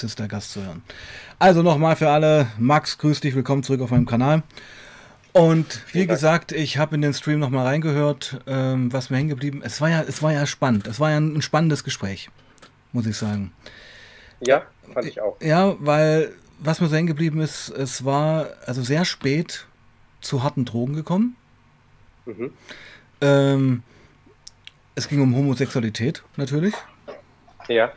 Sister Gast zu hören. Also nochmal für alle, Max, grüß dich, willkommen zurück auf meinem Kanal. Und wie gesagt, ich habe in den Stream nochmal reingehört, ähm, was mir hängen geblieben. Es war ja, es war ja spannend. Es war ja ein spannendes Gespräch, muss ich sagen. Ja, fand ich auch. Ja, weil was mir so hängen geblieben ist, es war also sehr spät zu harten Drogen gekommen. Mhm. Ähm, es ging um Homosexualität natürlich. Ja.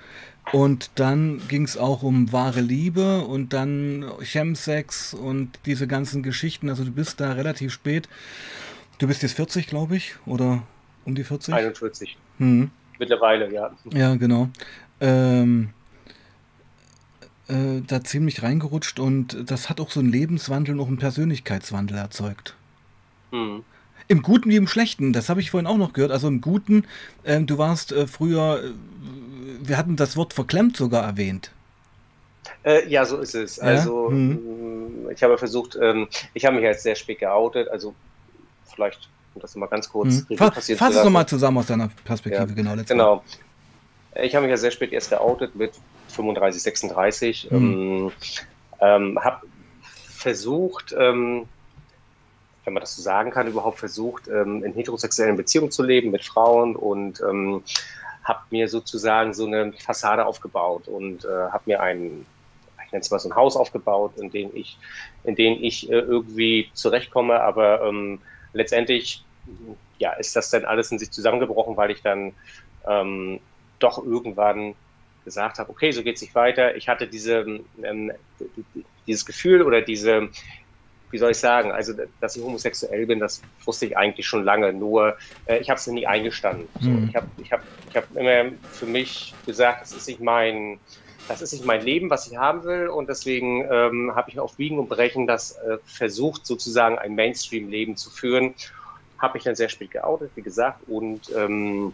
Und dann ging es auch um wahre Liebe und dann Chemsex und diese ganzen Geschichten. Also du bist da relativ spät. Du bist jetzt 40, glaube ich, oder um die 40? 41. Hm. Mittlerweile, ja. Ja, genau. Ähm, äh, da ziemlich reingerutscht und das hat auch so einen Lebenswandel und auch einen Persönlichkeitswandel erzeugt. Hm. Im Guten wie im Schlechten, das habe ich vorhin auch noch gehört. Also im Guten, äh, du warst äh, früher, äh, wir hatten das Wort verklemmt sogar erwähnt. Äh, ja, so ist es. Ja? Also hm. ich habe versucht, ähm, ich habe mich jetzt sehr spät geoutet, also vielleicht, um das mal ganz kurz hm. Fass, fass es nochmal zusammen aus deiner Perspektive, ja, genau. Genau. Ich habe mich ja sehr spät erst geoutet mit 35, 36. Hm. Ähm, ähm, habe versucht, ähm, wenn man das so sagen kann, überhaupt versucht, ähm, in heterosexuellen Beziehungen zu leben mit Frauen und ähm, habe mir sozusagen so eine Fassade aufgebaut und äh, habe mir ein, ich nenne es mal so ein Haus aufgebaut, in dem ich, in dem ich äh, irgendwie zurechtkomme, aber ähm, letztendlich ja, ist das dann alles in sich zusammengebrochen, weil ich dann ähm, doch irgendwann gesagt habe, okay, so geht es nicht weiter. Ich hatte diese, ähm, dieses Gefühl oder diese, wie soll ich sagen, also dass ich homosexuell bin, das wusste ich eigentlich schon lange, nur äh, ich habe es nie eingestanden. So, mhm. Ich habe ich hab, ich hab immer für mich gesagt, das ist nicht mein, das ist nicht mein Leben, was ich haben will und deswegen ähm, habe ich auf Biegen und Brechen das äh, versucht, sozusagen ein Mainstream-Leben zu führen. Habe mich dann sehr spät geoutet, wie gesagt, und ähm,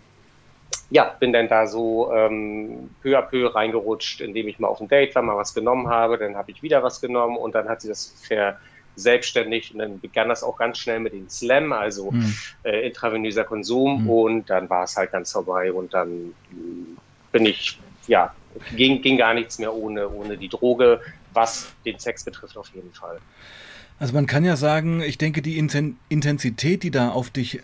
ja, bin dann da so ähm, peu à peu reingerutscht, indem ich mal auf ein Date war, mal was genommen habe, dann habe ich wieder was genommen und dann hat sie das ver selbstständig und dann begann das auch ganz schnell mit dem Slam, also mhm. äh, intravenöser Konsum mhm. und dann war es halt ganz vorbei und dann bin ich, ja, ging, ging gar nichts mehr ohne, ohne die Droge, was den Sex betrifft auf jeden Fall. Also man kann ja sagen, ich denke, die Intensität, die da auf dich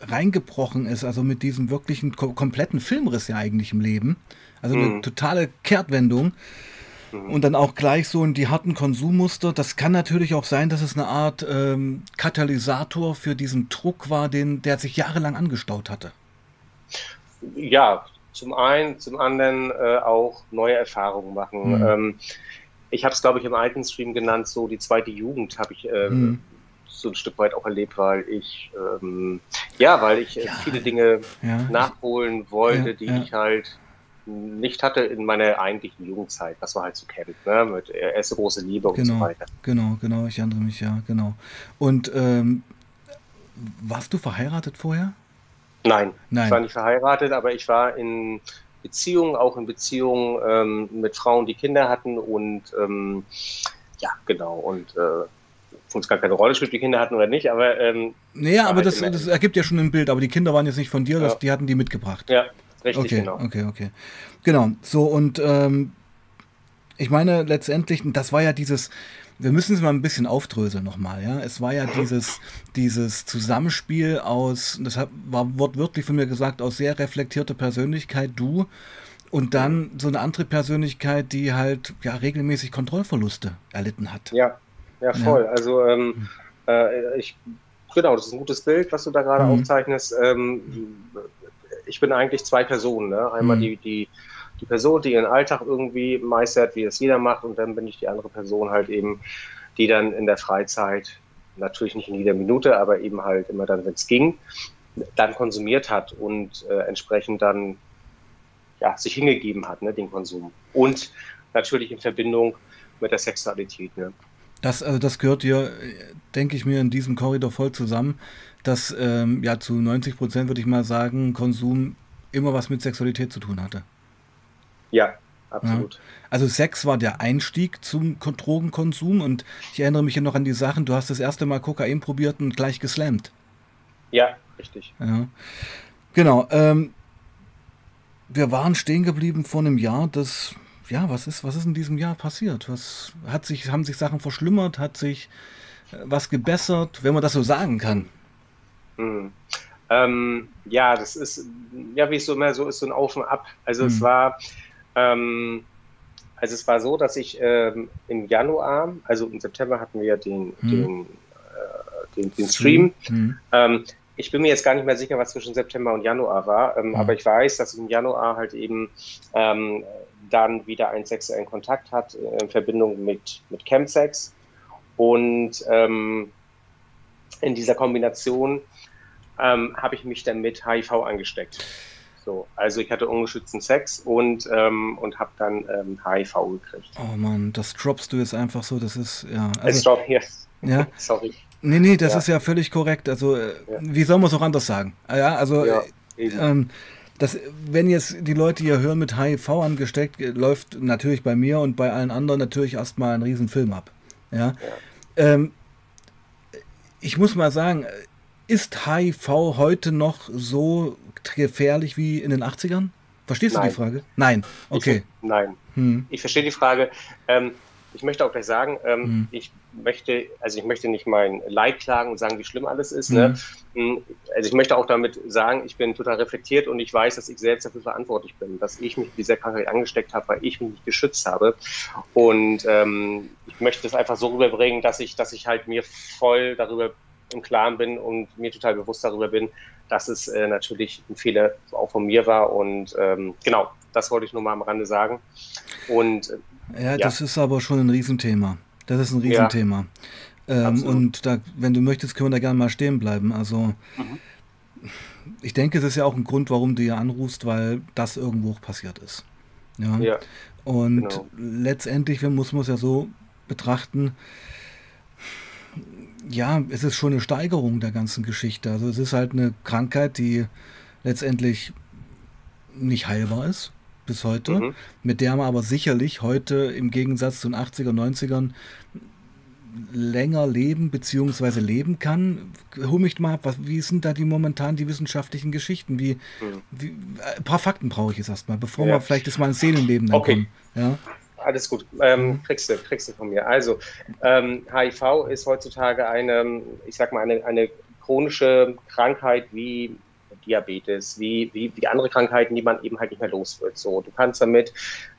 reingebrochen ist, also mit diesem wirklichen kompletten Filmriss ja eigentlich im Leben, also eine mhm. totale Kehrtwendung. Und dann auch gleich so in die harten Konsummuster. Das kann natürlich auch sein, dass es eine Art ähm, Katalysator für diesen Druck war, den, der sich jahrelang angestaut hatte. Ja, zum einen, zum anderen äh, auch neue Erfahrungen machen. Mhm. Ähm, ich habe es, glaube ich, im alten Stream genannt, so die zweite Jugend habe ich ähm, mhm. so ein Stück weit auch erlebt, weil ich, ähm, ja, weil ich äh, ja. viele Dinge ja. nachholen wollte, ja, die ich halt nicht hatte in meiner eigentlichen Jugendzeit, was man halt so kennt, ne? mit erste große Liebe und so genau, weiter. Genau, genau, ich erinnere mich, ja, genau. Und ähm, warst du verheiratet vorher? Nein, Nein, ich war nicht verheiratet, aber ich war in Beziehungen, auch in Beziehungen ähm, mit Frauen, die Kinder hatten und ähm, ja, genau, und äh, für uns gar keine Rolle spielt, die Kinder hatten oder nicht, aber. Ähm, naja, aber halt das, das, ergibt ja schon ein Bild, aber die Kinder waren jetzt nicht von dir, das, ja. die hatten die mitgebracht. Ja, Richtig, okay, genau. Okay, okay. Genau. So, und ähm, ich meine, letztendlich, das war ja dieses, wir müssen es mal ein bisschen aufdröseln nochmal, ja. Es war ja dieses, dieses Zusammenspiel aus, das war wortwörtlich von mir gesagt, aus sehr reflektierter Persönlichkeit, du, und dann so eine andere Persönlichkeit, die halt ja regelmäßig Kontrollverluste erlitten hat. Ja, ja, voll. Ja. Also ähm, äh, ich, genau, das ist ein gutes Bild, was du da gerade mhm. aufzeichnest. Ähm, ich bin eigentlich zwei Personen. Ne? Einmal mhm. die, die, die Person, die ihren Alltag irgendwie meistert, wie es jeder macht, und dann bin ich die andere Person halt eben, die dann in der Freizeit, natürlich nicht in jeder Minute, aber eben halt immer dann, wenn es ging, dann konsumiert hat und äh, entsprechend dann ja, sich hingegeben hat, ne, den Konsum. Und natürlich in Verbindung mit der Sexualität. Ne? Das, also das gehört hier, denke ich mir, in diesem Korridor voll zusammen dass ähm, ja zu 90 Prozent würde ich mal sagen, Konsum immer was mit Sexualität zu tun hatte. Ja, absolut. Ja. Also Sex war der Einstieg zum Drogenkonsum und ich erinnere mich ja noch an die Sachen, du hast das erste Mal Kokain probiert und gleich geslammt. Ja, richtig. Ja. Genau. Ähm, wir waren stehen geblieben vor einem Jahr, das ja, was ist, was ist in diesem Jahr passiert? Was hat sich, haben sich Sachen verschlimmert? Hat sich äh, was gebessert, wenn man das so sagen kann? Mhm. Ähm, ja, das ist, ja, wie es so immer so ist, so ein Auf und Ab. Also mhm. es war, ähm, also es war so, dass ich ähm, im Januar, also im September hatten wir den, mhm. den, äh, den, den, Stream. Mhm. Ähm, ich bin mir jetzt gar nicht mehr sicher, was zwischen September und Januar war, ähm, mhm. aber ich weiß, dass ich im Januar halt eben ähm, dann wieder einen sexuellen Kontakt hat äh, in Verbindung mit, mit Chemsex. Und in dieser Kombination ähm, habe ich mich dann mit HIV angesteckt. So, also ich hatte ungeschützten Sex und, ähm, und habe dann ähm, HIV gekriegt. Oh Mann, das droppst du jetzt einfach so, das ist, ja. Also, drop, yes. Ja. Sorry. Nee, nee, das ja. ist ja völlig korrekt. Also, äh, ja. wie soll man es auch anders sagen? Ah, ja, also, ja, ähm, das, wenn jetzt die Leute hier hören mit HIV angesteckt, läuft natürlich bei mir und bei allen anderen natürlich erstmal ein Riesenfilm ab. Ja. Ähm, ich muss mal sagen, ist HIV heute noch so gefährlich wie in den 80ern? Verstehst Nein. du die Frage? Nein. Okay. Ich, nein. Hm. Ich verstehe die Frage. Ähm, ich möchte auch gleich sagen, ähm, hm. ich möchte, also ich möchte nicht mein Leid klagen und sagen, wie schlimm alles ist. Ne? Hm. Ne? Also ich möchte auch damit sagen, ich bin total reflektiert und ich weiß, dass ich selbst dafür verantwortlich bin, dass ich mich mit dieser Krankheit angesteckt habe, weil ich mich nicht geschützt habe. Und ähm, ich möchte das einfach so rüberbringen, dass ich, dass ich halt mir voll darüber im Klaren bin und mir total bewusst darüber bin, dass es äh, natürlich ein Fehler auch von mir war. Und ähm, genau, das wollte ich nur mal am Rande sagen. Und äh, ja, ja, das ist aber schon ein Riesenthema. Das ist ein Riesenthema. Ja, ähm, und da, wenn du möchtest, können wir da gerne mal stehen bleiben. Also mhm. ich denke, es ist ja auch ein Grund, warum du hier anrufst, weil das irgendwo passiert ist. Ja. ja und genau. letztendlich muss man es ja so betrachten, ja, es ist schon eine Steigerung der ganzen Geschichte. Also es ist halt eine Krankheit, die letztendlich nicht heilbar ist bis heute, mhm. mit der man aber sicherlich heute im Gegensatz zu den 80er, 90ern länger leben bzw. leben kann. Hol mich mal ab, was, wie sind da die momentan die wissenschaftlichen Geschichten? Wie, mhm. wie ein paar Fakten brauche ich jetzt erstmal, bevor ja. wir vielleicht das mal ins Seelenleben dann okay. kommen. Ja? Alles gut. Ähm, mhm. kriegst, du, kriegst du von mir. Also, ähm, HIV ist heutzutage eine, ich sag mal, eine, eine chronische Krankheit wie Diabetes, wie, wie, wie andere Krankheiten, die man eben halt nicht mehr los wird. So, du kannst damit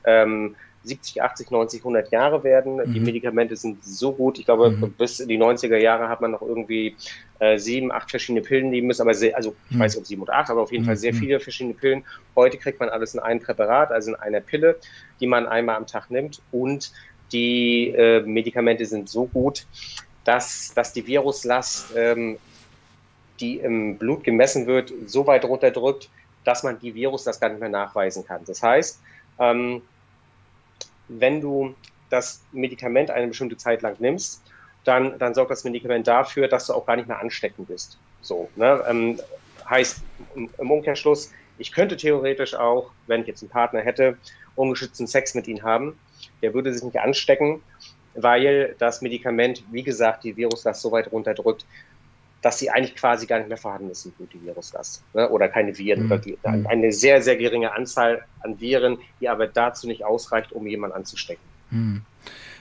ähm, 70, 80, 90, 100 Jahre werden. Mhm. Die Medikamente sind so gut. Ich glaube, mhm. bis in die 90er Jahre hat man noch irgendwie äh, sieben, acht verschiedene Pillen nehmen müssen. Aber sehr, also ich mhm. weiß nicht, ob sieben oder acht, aber auf jeden Fall sehr mhm. viele verschiedene Pillen. Heute kriegt man alles in einem Präparat, also in einer Pille, die man einmal am Tag nimmt. Und die äh, Medikamente sind so gut, dass, dass die Viruslast, ähm, die im Blut gemessen wird, so weit runterdrückt, dass man die Viruslast gar nicht mehr nachweisen kann. Das heißt, ähm, wenn du das Medikament eine bestimmte Zeit lang nimmst, dann, dann sorgt das Medikament dafür, dass du auch gar nicht mehr ansteckend bist. So, ne? ähm, heißt im Umkehrschluss, ich könnte theoretisch auch, wenn ich jetzt einen Partner hätte, ungeschützten Sex mit ihm haben. Der würde sich nicht anstecken, weil das Medikament, wie gesagt, die Viruslast so weit runterdrückt, dass sie eigentlich quasi gar nicht mehr vorhanden ist im Blut, die Viruslast. Ne? Oder keine Viren. Mhm. Oder die, mhm. eine sehr, sehr geringe Anzahl an Viren, die aber dazu nicht ausreicht, um jemanden anzustecken. Mhm.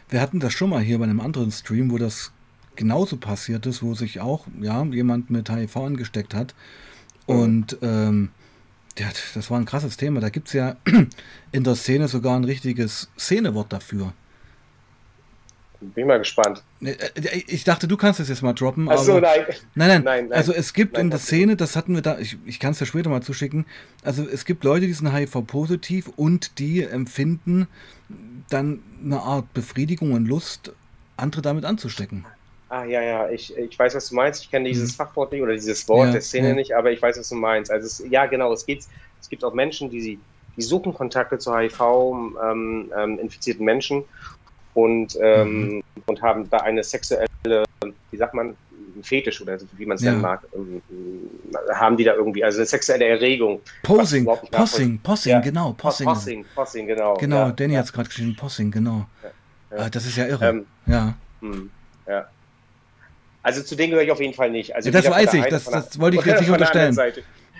Wir hatten das schon mal hier bei einem anderen Stream, wo das genauso passiert ist, wo sich auch ja, jemand mit HIV angesteckt hat. Mhm. Und ähm, ja, das war ein krasses Thema. Da gibt es ja in der Szene sogar ein richtiges Szenewort dafür. Bin mal gespannt. Äh, äh, ich dachte, du kannst es jetzt mal droppen. Achso, nein. Nein, nein. nein, Also es gibt nein, in der Szene, das hatten wir da, ich, ich kann es ja später mal zuschicken, also es gibt Leute, die sind HIV-positiv und die empfinden dann eine Art Befriedigung und Lust, andere damit anzustecken. Ah, ja, ja, ich, ich weiß, was du meinst. Ich kenne dieses mhm. Fachwort nicht oder dieses Wort ja, der Szene ja. nicht, aber ich weiß, was du meinst. Also es, ja, genau, es geht, es gibt auch Menschen, die sie, die suchen Kontakte zu HIV-infizierten ähm, ähm, Menschen und, ähm, mhm. und haben da eine sexuelle, wie sagt man, Fetisch oder wie man es ja. nennen mag, ähm, haben die da irgendwie, also eine sexuelle Erregung. Posing, Possing, Possing, ja. genau. Possing, Possing, Possing genau. Genau, ja, Danny hat es gerade geschrieben, Possing, genau. Ah, das ist ja irre. Ähm, ja. Hm, ja. Also zu denen gehöre ich auf jeden Fall nicht. Also das weiß ich, das, das wollte ich jetzt nicht unterstellen.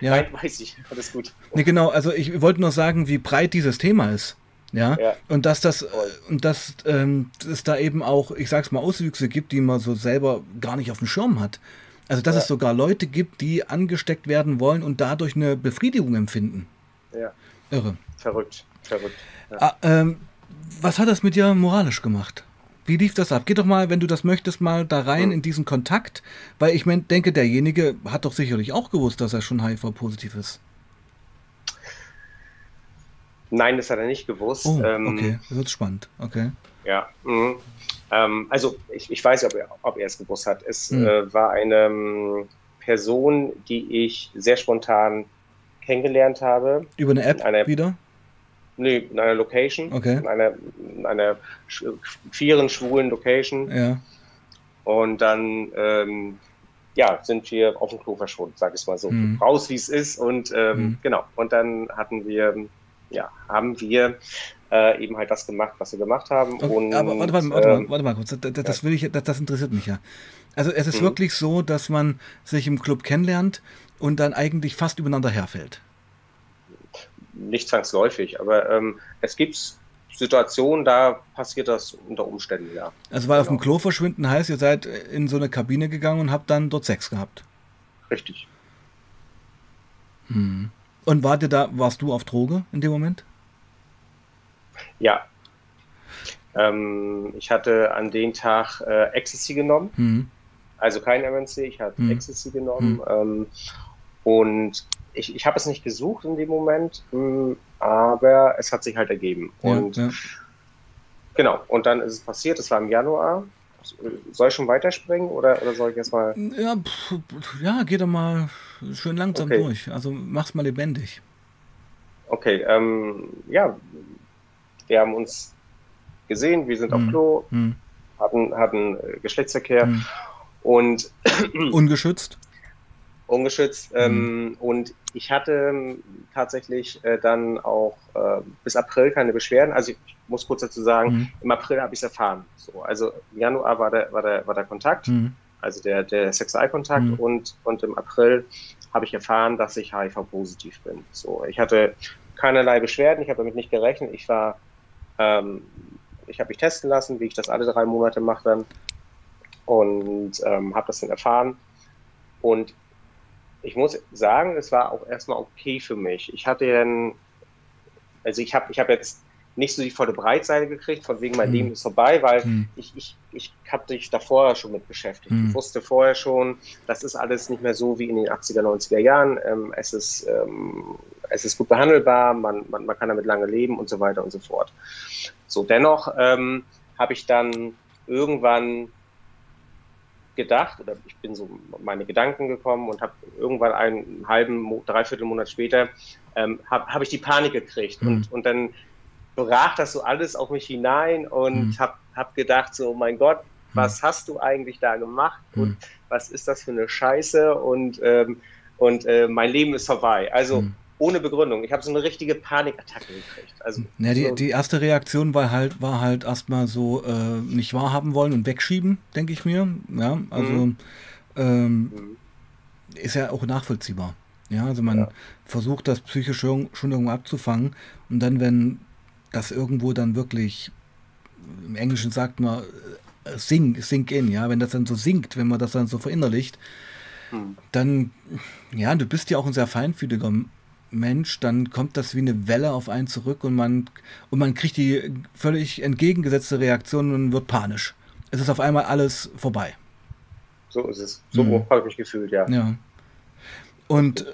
Ja. Nein, weiß ich, alles gut. Nee, genau, also ich wollte nur sagen, wie breit dieses Thema ist. Ja? ja? und dass das und dass ähm, es da eben auch, ich sag's mal, Auswüchse gibt, die man so selber gar nicht auf dem Schirm hat. Also dass ja. es sogar Leute gibt, die angesteckt werden wollen und dadurch eine Befriedigung empfinden. Ja. Irre. Verrückt, verrückt. Ja. Ah, ähm, was hat das mit dir moralisch gemacht? Wie lief das ab? Geh doch mal, wenn du das möchtest, mal da rein hm. in diesen Kontakt, weil ich mein, denke, derjenige hat doch sicherlich auch gewusst, dass er schon HIV-positiv ist. Nein, das hat er nicht gewusst. Oh, ähm, okay, das wird spannend. Okay. Ja, mhm. ähm, also ich, ich weiß, ob er, ob er es gewusst hat. Es mhm. äh, war eine ähm, Person, die ich sehr spontan kennengelernt habe. Über eine App eine, wieder? Nee, in einer Location. Okay. In einer, in einer queeren, schwulen Location. Ja. Und dann ähm, ja, sind wir auf dem Klo verschwunden, sag ich mal so. Mhm. Raus, wie es ist. Und ähm, mhm. genau. Und dann hatten wir ja, haben wir äh, eben halt das gemacht, was wir gemacht haben. Und, aber warte, warte, warte, ähm, warte, mal kurz, das, das will ich, das, das, interessiert mich ja. Also es ist mhm. wirklich so, dass man sich im Club kennenlernt und dann eigentlich fast übereinander herfällt. Nicht zwangsläufig, aber ähm, es gibt Situationen, da passiert das unter Umständen, ja. Also weil genau. auf dem Klo verschwinden heißt, ihr seid in so eine Kabine gegangen und habt dann dort Sex gehabt. Richtig. Hm. Und wart ihr da, warst du auf Droge in dem Moment? Ja. Ähm, ich hatte an dem Tag äh, Ecstasy genommen. Mhm. Also kein MNC, ich hatte mhm. Ecstasy genommen. Mhm. Ähm, und ich, ich habe es nicht gesucht in dem Moment, mh, hm, aber es hat sich halt ergeben. Ja, und ja. genau, und dann ist es passiert, es war im Januar. Soll ich schon weiterspringen oder, oder soll ich erstmal. Ja, ja, geh doch mal schön langsam okay. durch. Also mach's mal lebendig. Okay, ähm, ja, wir haben uns gesehen, wir sind hm. auf Klo, hm. hatten, hatten äh, Geschlechtsverkehr hm. und ungeschützt. Ungeschützt. Hm. Ähm, und ich hatte ähm, tatsächlich äh, dann auch äh, bis April keine Beschwerden. Also ich muss kurz dazu sagen, hm. im April habe ich es erfahren. So, also im Januar war der, war der, war der Kontakt. Hm also der, der Sexualkontakt mhm. und, und im April habe ich erfahren, dass ich HIV-positiv bin. So, ich hatte keinerlei Beschwerden, ich habe damit nicht gerechnet. Ich war, ähm, ich habe mich testen lassen, wie ich das alle drei Monate mache dann und ähm, habe das dann erfahren. Und ich muss sagen, es war auch erstmal okay für mich. Ich hatte dann, also ich habe ich hab jetzt nicht so die volle Breitseite gekriegt, von wegen mein mhm. Leben ist vorbei, weil mhm. ich, ich, ich habe dich da vorher schon mit beschäftigt. Mhm. Ich wusste vorher schon, das ist alles nicht mehr so wie in den 80er, 90er Jahren. Ähm, es, ist, ähm, es ist gut behandelbar, man, man, man kann damit lange leben und so weiter und so fort. So, dennoch ähm, habe ich dann irgendwann gedacht, oder ich bin so meine Gedanken gekommen und habe irgendwann einen halben, dreiviertel Monat später, ähm, habe hab ich die Panik gekriegt. Mhm. Und, und dann brach das so alles auf mich hinein und mhm. habe hab gedacht, so, mein Gott, was mhm. hast du eigentlich da gemacht mhm. und was ist das für eine Scheiße und, ähm, und äh, mein Leben ist vorbei. Also mhm. Ohne Begründung. Ich habe so eine richtige Panikattacke gekriegt. Also, ja, die, so die erste Reaktion war halt, war halt erstmal so äh, nicht wahrhaben wollen und wegschieben, denke ich mir. Ja, also mhm. ähm, mhm. ist ja auch nachvollziehbar. Ja, also man ja. versucht das psychisch schon irgendwo abzufangen und dann, wenn das irgendwo dann wirklich, im Englischen sagt man, äh, sink, sink in, ja, wenn das dann so sinkt, wenn man das dann so verinnerlicht, hm. dann, ja, du bist ja auch ein sehr feinfühliger Mensch, dann kommt das wie eine Welle auf einen zurück und man, und man kriegt die völlig entgegengesetzte Reaktion und wird panisch. Es ist auf einmal alles vorbei. So ist es. So mhm. habe ich mich gefühlt, ja. Ja. Und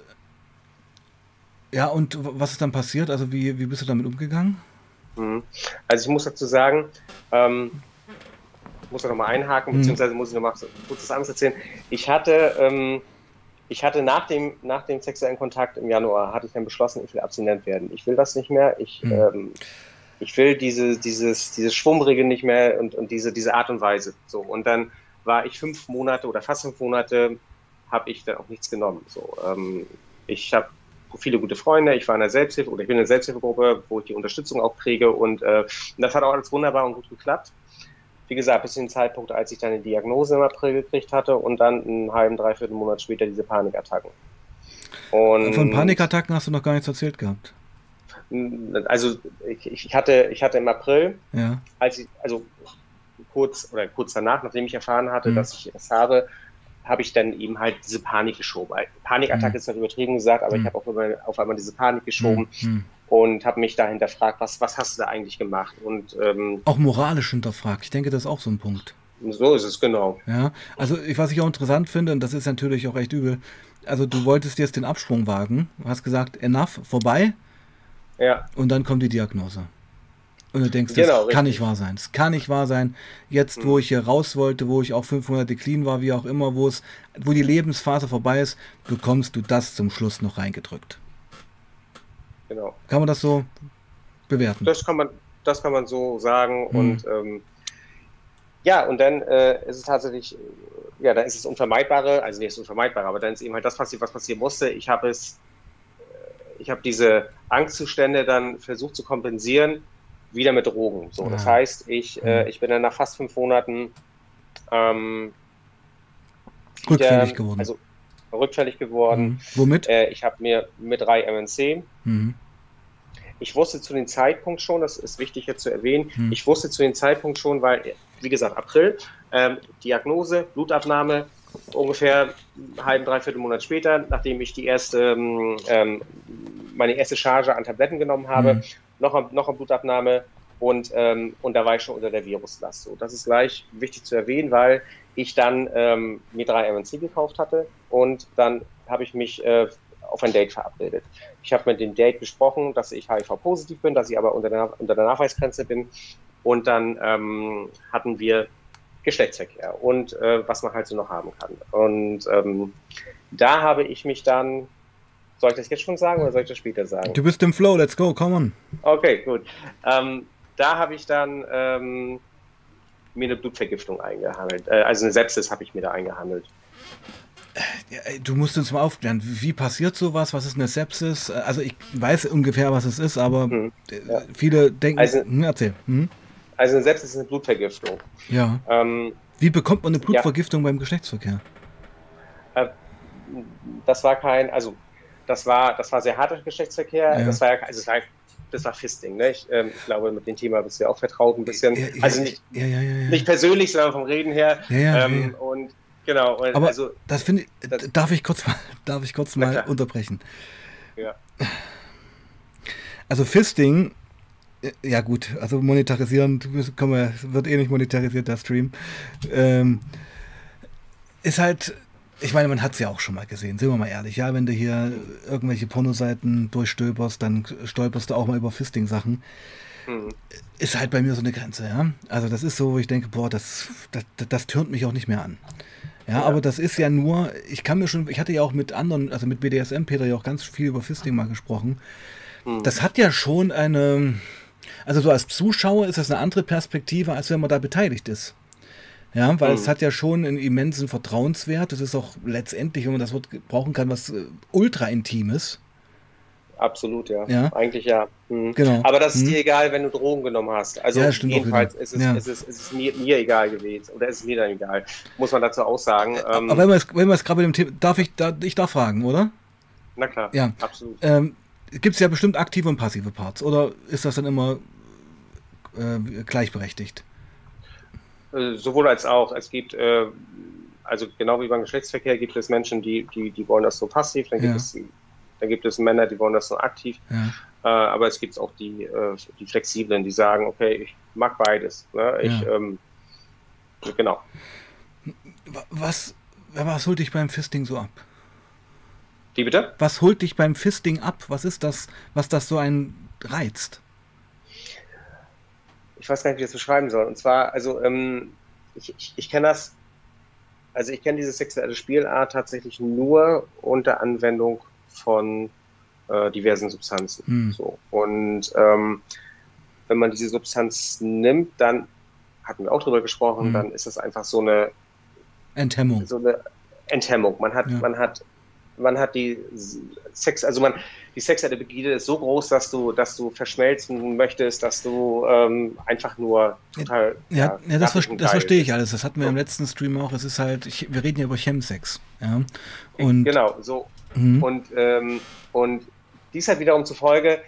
ja, und was ist dann passiert? Also wie, wie bist du damit umgegangen? Mhm. Also ich muss dazu sagen, ähm, ich muss da nochmal einhaken, mhm. beziehungsweise muss ich nochmal kurz was anderes erzählen. Ich hatte, ähm, ich hatte nach dem, nach dem sexuellen Kontakt im Januar, hatte ich dann beschlossen, ich will abstinent werden. Ich will das nicht mehr. Ich, mhm. ähm, ich will diese, dieses, dieses Schwummrige nicht mehr und, und diese, diese Art und Weise. So. Und dann war ich fünf Monate oder fast fünf Monate, habe ich dann auch nichts genommen. So. Ähm, ich habe viele gute Freunde. Ich war in der Selbsthilfe oder ich bin in der Selbsthilfegruppe, wo ich die Unterstützung auch kriege und äh, das hat auch alles wunderbar und gut geklappt. Wie gesagt, bis zu dem Zeitpunkt, als ich dann die Diagnose im April gekriegt hatte und dann einen halben, dreiviertel Monat später diese Panikattacken. Und Von Panikattacken hast du noch gar nichts erzählt gehabt. also ich, ich, hatte, ich hatte im April, ja. als ich, also kurz oder kurz danach, nachdem ich erfahren hatte, mhm. dass ich es habe, habe ich dann eben halt diese Panik geschoben. Panikattacke mhm. ist nicht übertrieben gesagt, aber mhm. ich habe auch auf einmal diese Panik geschoben mhm. Mhm. und habe mich da hinterfragt, was, was hast du da eigentlich gemacht? Und ähm, auch moralisch hinterfragt. Ich denke, das ist auch so ein Punkt. So ist es, genau. Ja, also was ich auch interessant finde, und das ist natürlich auch recht übel, also du wolltest jetzt den Absprung wagen, hast gesagt, enough, vorbei. Ja. Und dann kommt die Diagnose. Und du denkst, das genau, kann nicht wahr sein. Das kann nicht wahr sein. Jetzt, mhm. wo ich hier raus wollte, wo ich auch fünf Monate clean war, wie auch immer, wo es, wo die Lebensphase vorbei ist, bekommst du das zum Schluss noch reingedrückt. Genau. Kann man das so bewerten? Das kann man, das kann man so sagen. Mhm. Und ähm, ja, und dann äh, ist es tatsächlich, ja, dann ist es Unvermeidbare, also nicht das Unvermeidbare, aber dann ist eben halt das passiert, was passieren musste. Ich habe es, äh, ich habe diese Angstzustände dann versucht zu kompensieren wieder mit Drogen. So, ja. das heißt, ich, äh, ich bin dann nach fast fünf Monaten ähm, rückfällig wieder, geworden. Also rückfällig geworden. Mhm. Womit? Äh, ich habe mir mit drei MNC. Mhm. Ich wusste zu dem Zeitpunkt schon, das ist wichtig jetzt zu erwähnen, mhm. ich wusste zu dem Zeitpunkt schon, weil, wie gesagt, April, ähm, Diagnose, Blutabnahme, ungefähr einen halben, dreiviertel Monat später, nachdem ich die erste, ähm, ähm meine erste Charge an Tabletten genommen habe, mhm noch, noch eine Blutabnahme und, ähm, und da war ich schon unter der Viruslast. So, das ist gleich wichtig zu erwähnen, weil ich dann ähm, mir drei MNC gekauft hatte und dann habe ich mich äh, auf ein Date verabredet. Ich habe mit dem Date besprochen, dass ich HIV-positiv bin, dass ich aber unter der, unter der Nachweisgrenze bin und dann ähm, hatten wir Geschlechtsverkehr und äh, was man halt so noch haben kann. Und ähm, da habe ich mich dann soll ich das jetzt schon sagen oder soll ich das später sagen? Du bist im Flow, let's go, come on. Okay, gut. Ähm, da habe ich dann ähm, mir eine Blutvergiftung eingehandelt. Äh, also eine Sepsis habe ich mir da eingehandelt. Du musst uns mal aufklären, wie passiert sowas? Was ist eine Sepsis? Also ich weiß ungefähr, was es ist, aber hm, ja. viele denken, also, hm, erzähl. Hm? Also eine Sepsis ist eine Blutvergiftung. Ja. Ähm, wie bekommt man eine Blutvergiftung ja. beim Geschlechtsverkehr? Äh, das war kein, also das war, das war sehr harter Geschlechtsverkehr. Ja. Das war also das war, das war Fisting. Ne? Ich, ähm, ich, glaube, mit dem Thema bist du ja auch vertraut ein bisschen. Also nicht, nicht persönlich, sondern vom Reden her. Ähm, und genau. Aber also, das finde ich, das, darf ich kurz mal, darf ich kurz mal unterbrechen? Ja. Also Fisting äh, ja gut, also monetarisieren wird eh nicht monetarisiert, der Stream. Ähm, ist halt ich meine, man hat es ja auch schon mal gesehen, sind wir mal ehrlich. Ja, wenn du hier irgendwelche Pornoseiten durchstöberst, dann stolperst du auch mal über Fisting-Sachen. Mhm. Ist halt bei mir so eine Grenze, ja. Also das ist so, wo ich denke, boah, das, das, das türnt mich auch nicht mehr an. Ja, ja, aber das ist ja nur, ich kann mir schon, ich hatte ja auch mit anderen, also mit BDSM Peter ja auch ganz viel über Fisting mal gesprochen. Mhm. Das hat ja schon eine, also so als Zuschauer ist das eine andere Perspektive, als wenn man da beteiligt ist. Ja, weil mhm. es hat ja schon einen immensen Vertrauenswert. Es ist auch letztendlich, wenn man das Wort brauchen kann, was äh, ultra intimes. Absolut, ja. ja. Eigentlich ja. Mhm. Genau. Aber das ist mhm. dir egal, wenn du Drogen genommen hast. Also ja, jedenfalls ist es, ja. ist es, ist es mir, mir, egal gewesen. Oder ist es mir dann egal. Muss man dazu auch sagen. Ähm, Aber wenn wir es, wenn wir es gerade mit dem Thema, darf ich, da, ich darf fragen, oder? Na klar, ja. absolut. Ähm, Gibt es ja bestimmt aktive und passive Parts, oder ist das dann immer äh, gleichberechtigt? Äh, sowohl als auch. Es gibt, äh, also genau wie beim Geschlechtsverkehr gibt es Menschen, die, die, die wollen das so passiv, dann gibt, ja. es, dann gibt es Männer, die wollen das so aktiv. Ja. Äh, aber es gibt auch die, äh, die Flexiblen, die sagen, okay, ich mag beides. Ne? Ich, ja. ähm, genau. Was, was holt dich beim Fisting so ab? Wie bitte? Was holt dich beim Fisting ab? Was ist das, was das so ein reizt? ich weiß gar nicht, wie ich das beschreiben soll. Und zwar, also ähm, ich, ich, ich kenne das, also ich kenne diese sexuelle Spielart tatsächlich nur unter Anwendung von äh, diversen Substanzen. Hm. So. Und ähm, wenn man diese Substanz nimmt, dann hatten wir auch drüber gesprochen, hm. dann ist das einfach so eine Enthemmung. So eine Enthemmung. Man hat, ja. man hat man hat die Sex, also man, die sexuelle Begierde ist so groß, dass du, dass du verschmelzen möchtest, dass du ähm, einfach nur total. Ja, ja, ja das, ver das verstehe ich alles. Das hatten wir im letzten Stream auch. Es ist halt, ich, wir reden ja über Chemsex. Ja? Und, genau, so. Mhm. Und, ähm, und dies hat wiederum zufolge,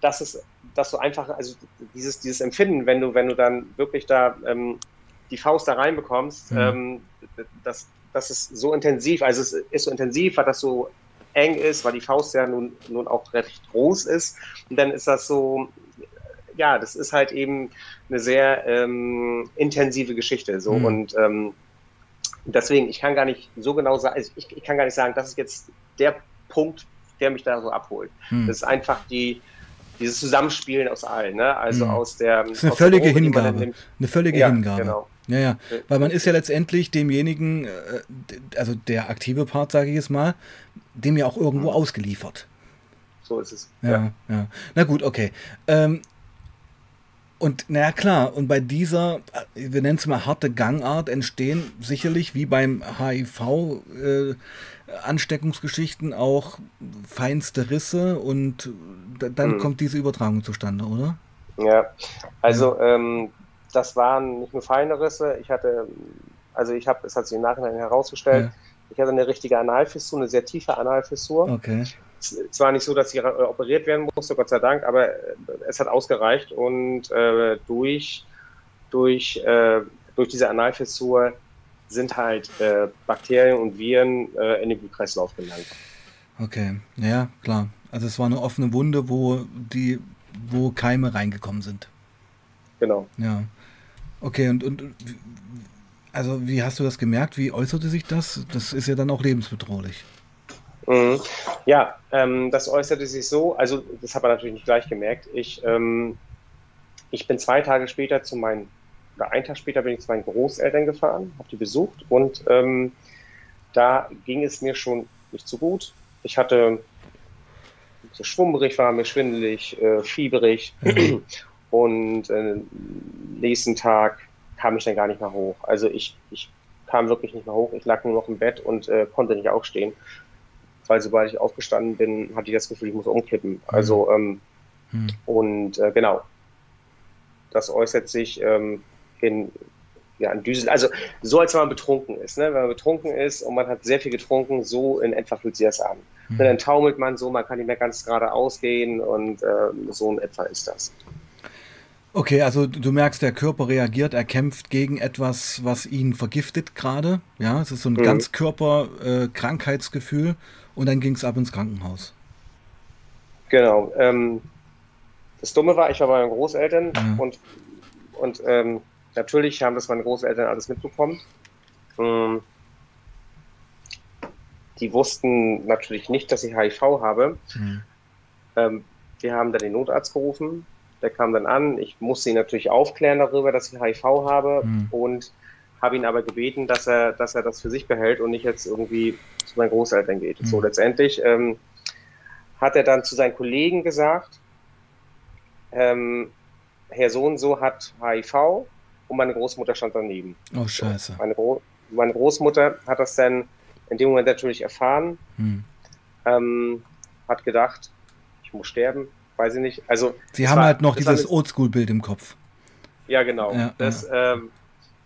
dass es, dass du einfach, also dieses, dieses Empfinden, wenn du, wenn du dann wirklich da ähm, die Faust da reinbekommst, mhm. ähm, das, das ist so intensiv, also es ist so intensiv, weil das so eng ist, weil die Faust ja nun, nun auch recht groß ist. Und dann ist das so, ja, das ist halt eben eine sehr ähm, intensive Geschichte. So mhm. und ähm, deswegen, ich kann gar nicht so genau sagen, also ich, ich, kann gar nicht sagen, das ist jetzt der Punkt, der mich da so abholt. Mhm. Das ist einfach die, dieses Zusammenspielen aus allen, ne? Also mhm. aus der. Das ist eine völlige Droge, Hingabe. Eine völlige ja, Hingabe. Genau. Ja, ja. Weil man ist ja letztendlich demjenigen, äh, also der aktive Part, sage ich jetzt mal, dem ja auch irgendwo mhm. ausgeliefert. So ist es. Ja, ja. ja. Na gut, okay. Ähm, und naja, klar, und bei dieser, wir nennen es mal harte Gangart, entstehen sicherlich wie beim HIV äh, Ansteckungsgeschichten auch feinste Risse und dann hm. kommt diese Übertragung zustande, oder? Ja, also ja. Ähm, das waren nicht nur feine Risse, ich hatte, also ich habe, es hat sich im Nachhinein herausgestellt, ja. ich hatte eine richtige Analfissur, eine sehr tiefe Analfissur. Okay es war nicht so, dass sie operiert werden musste, Gott sei Dank, aber es hat ausgereicht und äh, durch, durch, äh, durch diese Analfissur sind halt äh, Bakterien und Viren äh, in den Blutkreislauf gelangt. Okay, ja, klar. Also es war eine offene Wunde, wo die, wo Keime reingekommen sind. Genau. Ja. Okay, und, und also wie hast du das gemerkt? Wie äußerte sich das? Das ist ja dann auch lebensbedrohlich. Mhm. Ja, ähm, das äußerte sich so, also das hat man natürlich nicht gleich gemerkt. Ich, ähm, ich bin zwei Tage später zu meinen, oder einen Tag später bin ich zu meinen Großeltern gefahren, habe die besucht und ähm, da ging es mir schon nicht so gut. Ich hatte so schwummerig war mir schwindelig, äh, fieberig mhm. und äh, nächsten Tag kam ich dann gar nicht mehr hoch. Also ich, ich kam wirklich nicht mehr hoch. Ich lag nur noch im Bett und äh, konnte nicht aufstehen weil sobald ich aufgestanden bin, hatte ich das Gefühl, ich muss umkippen. Mhm. Also, ähm, hm. und äh, genau, das äußert sich ähm, in, ja, in Düsel. Also, so als wenn man betrunken ist. Ne? Wenn man betrunken ist und man hat sehr viel getrunken, so in etwa fühlt sich das an. Hm. dann taumelt man so, man kann nicht mehr ganz gerade ausgehen und äh, so in etwa ist das. Okay, also du merkst, der Körper reagiert, er kämpft gegen etwas, was ihn vergiftet gerade. Ja, es ist so ein mhm. Ganzkörper-Krankheitsgefühl. Äh, und dann ging es ab ins Krankenhaus. Genau. Ähm, das Dumme war, ich war bei meinen Großeltern ja. und, und ähm, natürlich haben das meine Großeltern alles mitbekommen. Ähm, die wussten natürlich nicht, dass ich HIV habe. Mhm. Wir haben dann den Notarzt gerufen. Der kam dann an. Ich musste ihn natürlich aufklären darüber, dass ich HIV habe mhm. und habe ihn aber gebeten, dass er, dass er das für sich behält und nicht jetzt irgendwie zu meinen Großeltern geht. Mhm. So letztendlich ähm, hat er dann zu seinen Kollegen gesagt, ähm, Herr so und so hat HIV und meine Großmutter stand daneben. Oh Scheiße. So, meine, Gro meine, Großmutter hat das dann in dem Moment natürlich erfahren, mhm. ähm, hat gedacht, ich muss sterben, weiß ich nicht. Also Sie haben war, halt noch dieses Oldschool-Bild im Kopf. Ja, genau. Ja, das, ja. Ähm,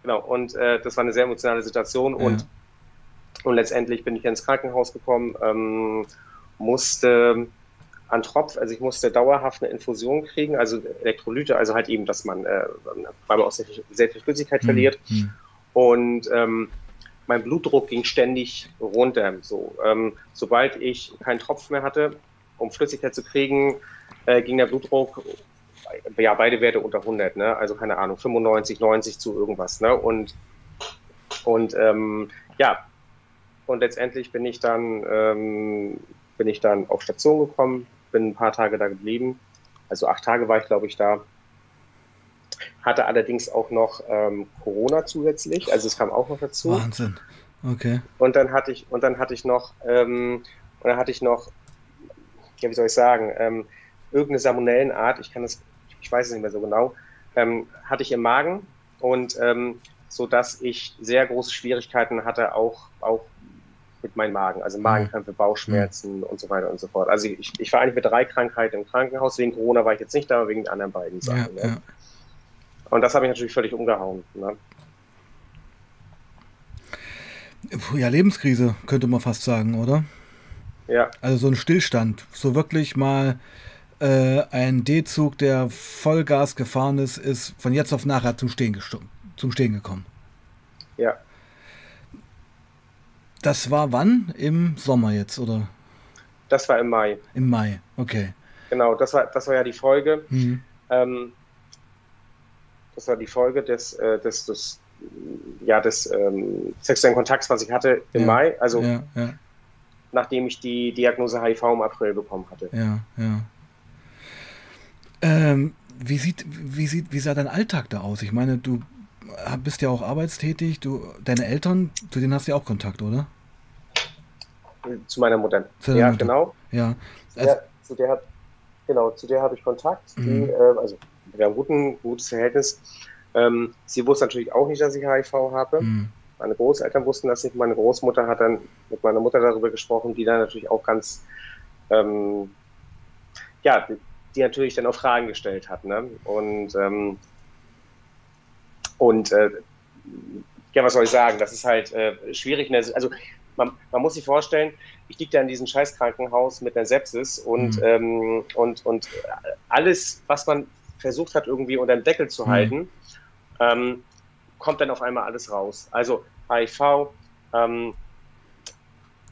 Genau, und äh, das war eine sehr emotionale Situation ja. und, und letztendlich bin ich ins Krankenhaus gekommen, ähm, musste an Tropf, also ich musste dauerhaft eine Infusion kriegen, also Elektrolyte, also halt eben, dass man, äh, weil man auch sehr viel, sehr viel Flüssigkeit mhm. verliert. Mhm. Und ähm, mein Blutdruck ging ständig runter. So, ähm, sobald ich keinen Tropf mehr hatte, um Flüssigkeit zu kriegen, äh, ging der Blutdruck ja, beide Werte unter 100, ne? also keine Ahnung, 95, 90 zu irgendwas. Ne? Und, und ähm, ja, und letztendlich bin ich dann, ähm, bin ich dann auf Station gekommen, bin ein paar Tage da geblieben. Also acht Tage war ich, glaube ich, da. Hatte allerdings auch noch ähm, Corona zusätzlich, also es kam auch noch dazu. Wahnsinn. Okay. Und dann hatte ich, und dann hatte ich noch, ähm, und dann hatte ich noch, ja, wie soll ich sagen, ähm, irgendeine Salmonellenart, ich kann das ich weiß es nicht mehr so genau, ähm, hatte ich im Magen und ähm, so dass ich sehr große Schwierigkeiten hatte, auch, auch mit meinem Magen, also Magenkrämpfe, Bauchschmerzen mhm. und so weiter und so fort. Also ich, ich war eigentlich mit drei Krankheiten im Krankenhaus. Wegen Corona war ich jetzt nicht da, aber wegen den anderen beiden Sachen. Ja, ne? ja. Und das habe ich natürlich völlig umgehauen. Ne? Ja, Lebenskrise könnte man fast sagen, oder? Ja. Also so ein Stillstand, so wirklich mal äh, ein D-Zug, der Vollgas gefahren ist, ist von jetzt auf nachher zum Stehen, zum Stehen gekommen. Ja. Das war wann? Im Sommer jetzt, oder? Das war im Mai. Im Mai, okay. Genau, das war, das war ja die Folge. Mhm. Ähm, das war die Folge des, äh, des, des, ja, des ähm, sexuellen Kontakts, was ich hatte im ja, Mai. Also ja, ja. nachdem ich die Diagnose HIV im April bekommen hatte. Ja, ja. Ähm, wie, sieht, wie, sieht, wie sah dein Alltag da aus? Ich meine, du bist ja auch arbeitstätig. Du, deine Eltern, zu denen hast du ja auch Kontakt, oder? Zu meiner Mutter. Zu ja, Mutter. genau. Ja. Also, ja, zu der hat, genau, zu der habe ich Kontakt. Mhm. Die, äh, also wir haben ein guten, gutes Verhältnis. Ähm, sie wusste natürlich auch nicht, dass ich HIV habe. Mhm. Meine Großeltern wussten das nicht. Meine Großmutter hat dann mit meiner Mutter darüber gesprochen, die dann natürlich auch ganz, ähm, ja, die natürlich dann auch Fragen gestellt hat. Ne? Und, ähm, und äh, ja, was soll ich sagen? Das ist halt äh, schwierig. Ne? Also man, man, muss sich vorstellen, ich liege da in diesem Scheißkrankenhaus mit einer Sepsis und, mhm. ähm, und, und alles, was man versucht hat, irgendwie unter dem Deckel zu mhm. halten, ähm, kommt dann auf einmal alles raus. Also HIV, ähm,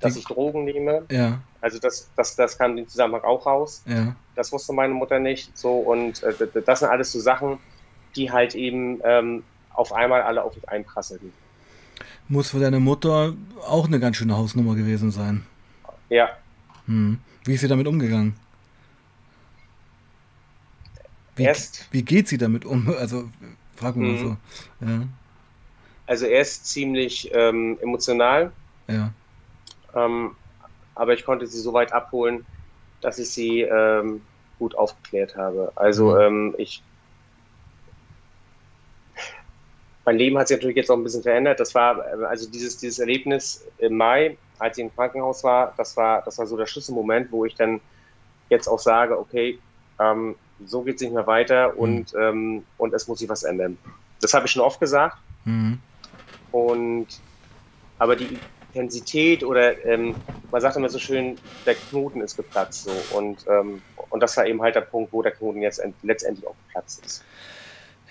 dass ich Drogen nehme. Ja. Also das, das, das kam im Zusammenhang auch raus. Ja. Das wusste meine Mutter nicht. So und äh, das sind alles so Sachen, die halt eben ähm, auf einmal alle auf mich einprasseln. Muss für deine Mutter auch eine ganz schöne Hausnummer gewesen sein. Ja. Hm. Wie ist sie damit umgegangen? Wie, Erst, wie geht sie damit um? Also frag mal so. Ja. Also er ist ziemlich ähm, emotional. Ja. Ähm, aber ich konnte sie so weit abholen, dass ich sie ähm, gut aufgeklärt habe. Also mhm. ähm, ich mein Leben hat sich natürlich jetzt auch ein bisschen verändert. Das war also dieses dieses Erlebnis im Mai, als ich im Krankenhaus war, das war das war so der Schlüsselmoment, wo ich dann jetzt auch sage, okay, ähm, so geht es nicht mehr weiter und mhm. ähm, und es muss sich was ändern. Das habe ich schon oft gesagt. Mhm. Und aber die Intensität oder ähm, man sagt immer so schön, der Knoten ist geplatzt so und ähm, und das war eben halt der Punkt, wo der Knoten jetzt letztendlich auch geplatzt ist.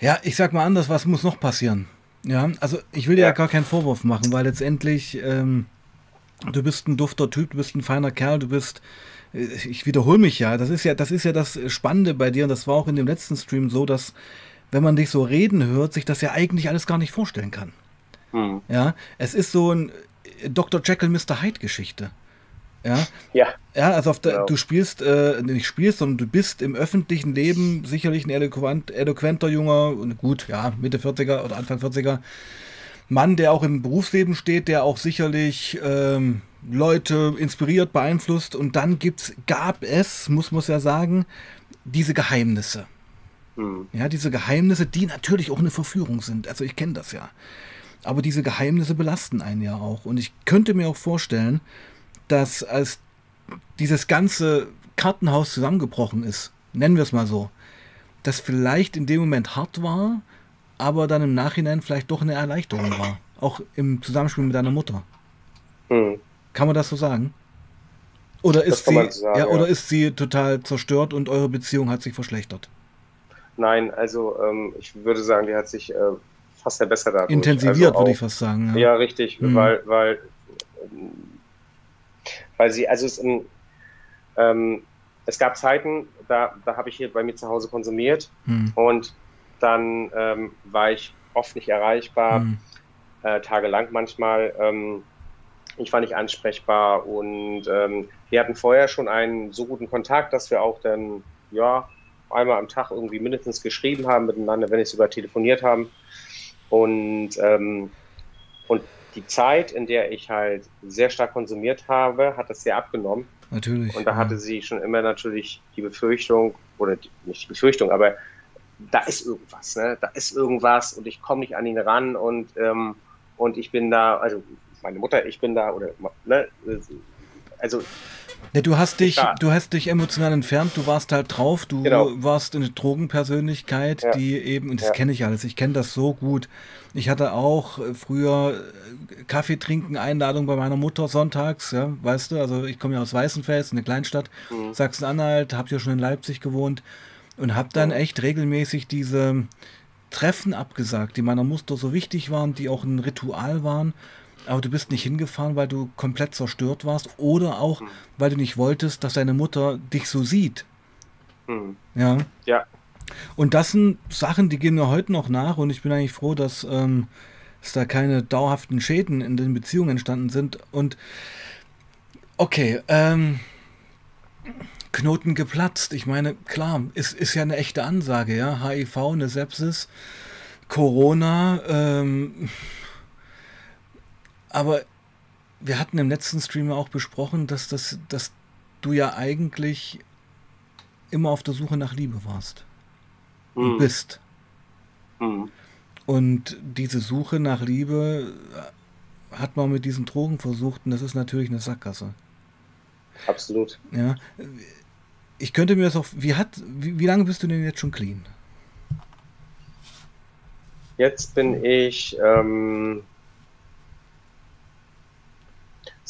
Ja, ich sag mal anders, was muss noch passieren? Ja, also ich will dir ja, ja gar keinen Vorwurf machen, weil letztendlich ähm, du bist ein dufter Typ, du bist ein feiner Kerl, du bist äh, ich wiederhole mich ja, das ist ja, das ist ja das Spannende bei dir und das war auch in dem letzten Stream so, dass wenn man dich so reden hört, sich das ja eigentlich alles gar nicht vorstellen kann. Hm. Ja, es ist so ein Dr. Jekyll, Mr. Hyde Geschichte. Ja. Ja. Ja, also der, genau. du spielst, äh, nicht spielst, sondern du bist im öffentlichen Leben sicherlich ein eloquent, eloquenter junger, gut, ja, Mitte 40er oder Anfang 40er Mann, der auch im Berufsleben steht, der auch sicherlich ähm, Leute inspiriert, beeinflusst. Und dann gibt's, gab es, muss man ja sagen, diese Geheimnisse. Hm. Ja, diese Geheimnisse, die natürlich auch eine Verführung sind. Also ich kenne das ja. Aber diese Geheimnisse belasten einen ja auch. Und ich könnte mir auch vorstellen, dass als dieses ganze Kartenhaus zusammengebrochen ist, nennen wir es mal so, das vielleicht in dem Moment hart war, aber dann im Nachhinein vielleicht doch eine Erleichterung war. Auch im Zusammenspiel mit deiner Mutter. Hm. Kann man das so sagen? Oder ist, sie, sagen, ja, oder ist sie total zerstört und eure Beziehung hat sich verschlechtert? Nein, also ähm, ich würde sagen, die hat sich äh, fast verbessert dadurch. Intensiviert, also würde ich fast sagen. Ja, ja richtig, mhm. weil, weil, weil sie, also es, ähm, es gab Zeiten, da, da habe ich hier bei mir zu Hause konsumiert mhm. und dann ähm, war ich oft nicht erreichbar, mhm. äh, tagelang manchmal. Ähm, ich war nicht ansprechbar und ähm, wir hatten vorher schon einen so guten Kontakt, dass wir auch dann, ja, einmal am Tag irgendwie mindestens geschrieben haben miteinander, wenn nicht sogar telefoniert haben. Und, ähm, und die Zeit, in der ich halt sehr stark konsumiert habe, hat das sehr abgenommen. Natürlich. Und da ja. hatte sie schon immer natürlich die Befürchtung, oder die, nicht die Befürchtung, aber da ist irgendwas, ne? Da ist irgendwas und ich komme nicht an ihn ran und, ähm, und ich bin da, also meine Mutter, ich bin da, oder ne? Also Ja, du hast dich, ja. du hast dich emotional entfernt, du warst halt drauf, du genau. warst eine Drogenpersönlichkeit, ja. die eben, und das kenne ich alles, ich kenne das so gut. Ich hatte auch äh, früher äh, Kaffee trinken, Einladung bei meiner Mutter sonntags, ja, weißt du, also ich komme ja aus Weißenfels, eine Kleinstadt, mhm. Sachsen-Anhalt, hab ja schon in Leipzig gewohnt und hab dann echt regelmäßig diese Treffen abgesagt, die meiner Mutter so wichtig waren, die auch ein Ritual waren aber du bist nicht hingefahren, weil du komplett zerstört warst oder auch, hm. weil du nicht wolltest, dass deine Mutter dich so sieht. Hm. Ja. Ja. Und das sind Sachen, die gehen mir heute noch nach und ich bin eigentlich froh, dass, ähm, dass da keine dauerhaften Schäden in den Beziehungen entstanden sind. Und okay, ähm, Knoten geplatzt. Ich meine, klar, ist, ist ja eine echte Ansage, ja. HIV, eine Sepsis, Corona, ähm, aber wir hatten im letzten Stream auch besprochen, dass, das, dass du ja eigentlich immer auf der Suche nach Liebe warst. Mhm. bist. Mhm. Und diese Suche nach Liebe hat man mit diesen Drogen versucht und das ist natürlich eine Sackgasse. Absolut. Ja. Ich könnte mir das auch. Wie, hat, wie, wie lange bist du denn jetzt schon clean? Jetzt bin ich ähm,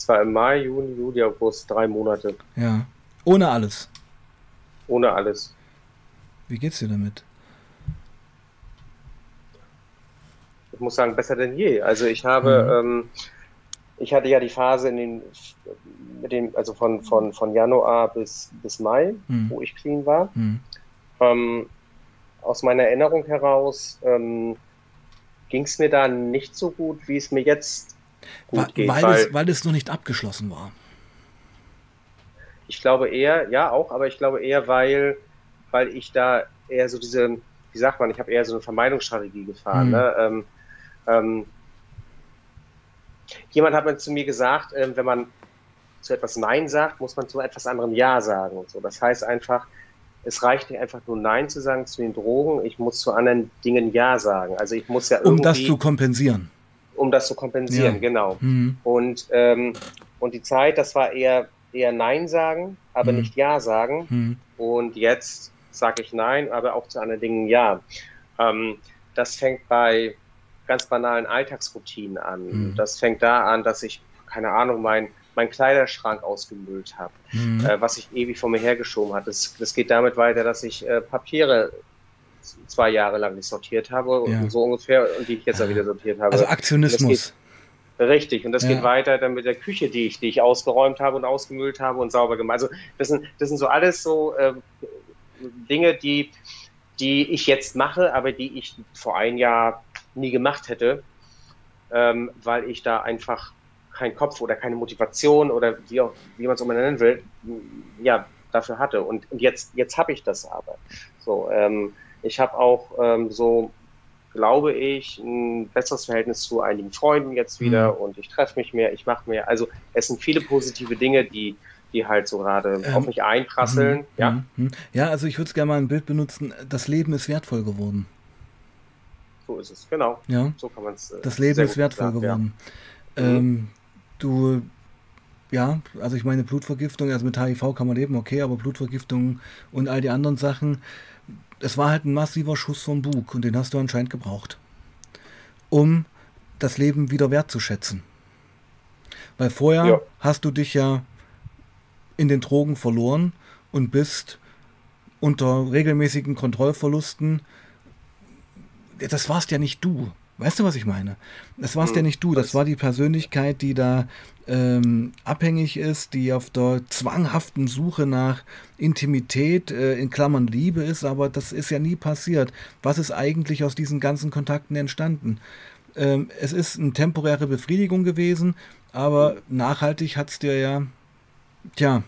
es war im Mai, Juni, Juli, August, drei Monate. Ja. Ohne alles. Ohne alles. Wie geht's dir damit? Ich muss sagen, besser denn je. Also ich habe, mhm. ähm, ich hatte ja die Phase in den, mit dem, also von, von, von Januar bis, bis Mai, mhm. wo ich clean war. Mhm. Ähm, aus meiner Erinnerung heraus ähm, ging es mir da nicht so gut, wie es mir jetzt gut geht. Weil, weil, es, weil es noch nicht abgeschlossen war. Ich glaube eher, ja auch, aber ich glaube eher, weil, weil ich da eher so diese, wie sagt man, ich habe eher so eine Vermeidungsstrategie gefahren. Mhm. Ne? Ähm, ähm, jemand hat mir zu mir gesagt, äh, wenn man zu etwas Nein sagt, muss man zu etwas anderem Ja sagen und so. Das heißt einfach, es reicht nicht einfach nur Nein zu sagen zu den Drogen, ich muss zu anderen Dingen Ja sagen. Also ich muss ja irgendwie... Um das zu kompensieren um das zu kompensieren, ja. genau. Mhm. Und, ähm, und die Zeit, das war eher, eher Nein sagen, aber mhm. nicht Ja sagen. Mhm. Und jetzt sage ich Nein, aber auch zu anderen Dingen Ja. Ähm, das fängt bei ganz banalen Alltagsroutinen an. Mhm. Das fängt da an, dass ich, keine Ahnung, mein, mein Kleiderschrank ausgemüllt habe, mhm. äh, was ich ewig vor mir hergeschoben habe. Das, das geht damit weiter, dass ich äh, Papiere zwei Jahre lang nicht sortiert habe, ja. so ungefähr, und die ich jetzt dann wieder sortiert habe. Also Aktionismus. Geht, richtig, und das ja. geht weiter dann mit der Küche, die ich, die ich ausgeräumt habe und ausgemüllt habe und sauber gemacht. Also das sind, das sind so alles so äh, Dinge, die, die ich jetzt mache, aber die ich vor ein Jahr nie gemacht hätte, ähm, weil ich da einfach keinen Kopf oder keine Motivation oder wie, auch, wie man es immer nennen will, ja, dafür hatte. Und, und jetzt, jetzt habe ich das aber. So, ähm, ich habe auch ähm, so, glaube ich, ein besseres Verhältnis zu einigen Freunden jetzt wieder mhm. und ich treffe mich mehr, ich mache mehr. Also es sind viele positive Dinge, die die halt so gerade ähm, auf mich einprasseln. Mhm, ja. Mhm, mhm. ja, also ich würde gerne mal ein Bild benutzen. Das Leben ist wertvoll geworden. So ist es, genau. Ja. So kann man es. Äh, das Leben ist wertvoll sagen, geworden. Ja. Ähm, mhm. du, ja, also ich meine Blutvergiftung, also mit HIV kann man leben, okay, aber Blutvergiftung und all die anderen Sachen, es war halt ein massiver Schuss vom Bug und den hast du anscheinend gebraucht, um das Leben wieder wertzuschätzen. Weil vorher ja. hast du dich ja in den Drogen verloren und bist unter regelmäßigen Kontrollverlusten. Das warst ja nicht du. Weißt du, was ich meine? Das warst hm, ja nicht du, das war die Persönlichkeit, die da ähm, abhängig ist, die auf der zwanghaften Suche nach Intimität, äh, in Klammern Liebe ist, aber das ist ja nie passiert. Was ist eigentlich aus diesen ganzen Kontakten entstanden? Ähm, es ist eine temporäre Befriedigung gewesen, aber nachhaltig hat es dir ja, tja,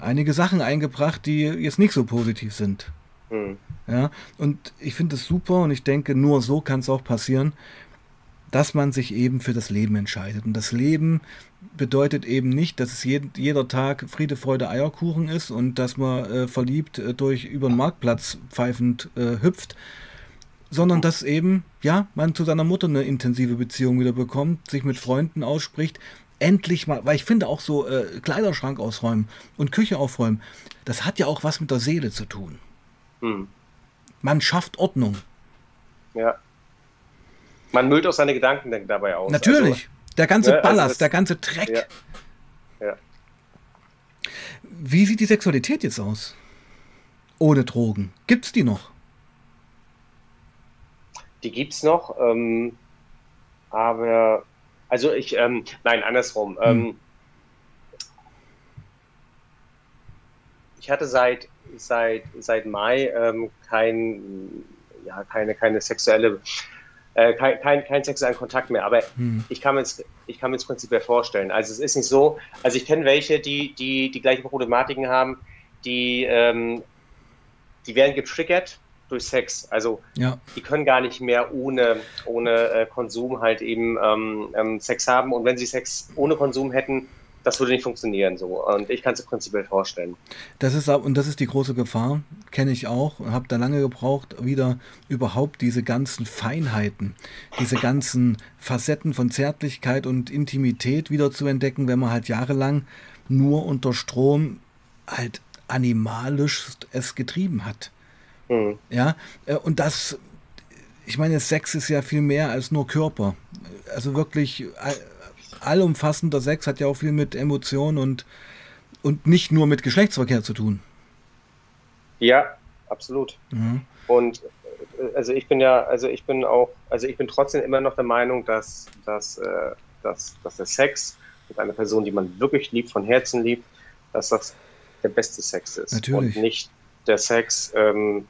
einige Sachen eingebracht, die jetzt nicht so positiv sind. Mhm. Ja, und ich finde es super und ich denke, nur so kann es auch passieren, dass man sich eben für das Leben entscheidet. Und das Leben bedeutet eben nicht, dass es jeden, jeder Tag Friede, Freude, Eierkuchen ist und dass man äh, verliebt äh, durch über den Marktplatz pfeifend äh, hüpft, sondern dass eben, ja, man zu seiner Mutter eine intensive Beziehung wieder bekommt, sich mit Freunden ausspricht, endlich mal, weil ich finde auch so äh, Kleiderschrank ausräumen und Küche aufräumen, das hat ja auch was mit der Seele zu tun. Hm. Man schafft Ordnung. Ja. Man müllt auch seine Gedanken dabei aus. Natürlich. Also, der ganze ne, also Ballast, also der ganze Dreck. Ja. ja. Wie sieht die Sexualität jetzt aus? Ohne Drogen. Gibt's die noch? Die gibt's noch, ähm, aber also ich, ähm, nein, andersrum. Hm. Ähm, ich hatte seit seit seit Mai ähm, kein, ja, keine keine sexuelle äh, kein, kein, kein sexuellen Kontakt mehr. Aber hm. ich kann mir ich kann mir es prinzipiell vorstellen. Also es ist nicht so, also ich kenne welche, die, die die gleichen Problematiken haben, die, ähm, die werden getriggert durch Sex. Also ja. die können gar nicht mehr ohne, ohne äh, Konsum halt eben ähm, ähm, Sex haben. Und wenn sie Sex ohne Konsum hätten, das würde nicht funktionieren so. Und ich kann es prinzipiell vorstellen. Das ist und das ist die große Gefahr, kenne ich auch, habe da lange gebraucht, wieder überhaupt diese ganzen Feinheiten, diese ganzen Facetten von Zärtlichkeit und Intimität wieder zu entdecken, wenn man halt jahrelang nur unter Strom halt animalisch es getrieben hat. Mhm. Ja, äh, und das, ich meine, Sex ist ja viel mehr als nur Körper. Also wirklich allumfassender Sex hat ja auch viel mit Emotionen und, und nicht nur mit Geschlechtsverkehr zu tun. Ja, absolut. Mhm. Und äh, also ich bin ja, also ich bin auch, also ich bin trotzdem immer noch der Meinung, dass, dass, äh, dass, dass der Sex mit einer Person, die man wirklich liebt, von Herzen liebt, dass das der beste Sex ist. Natürlich. Und nicht der Sex ähm,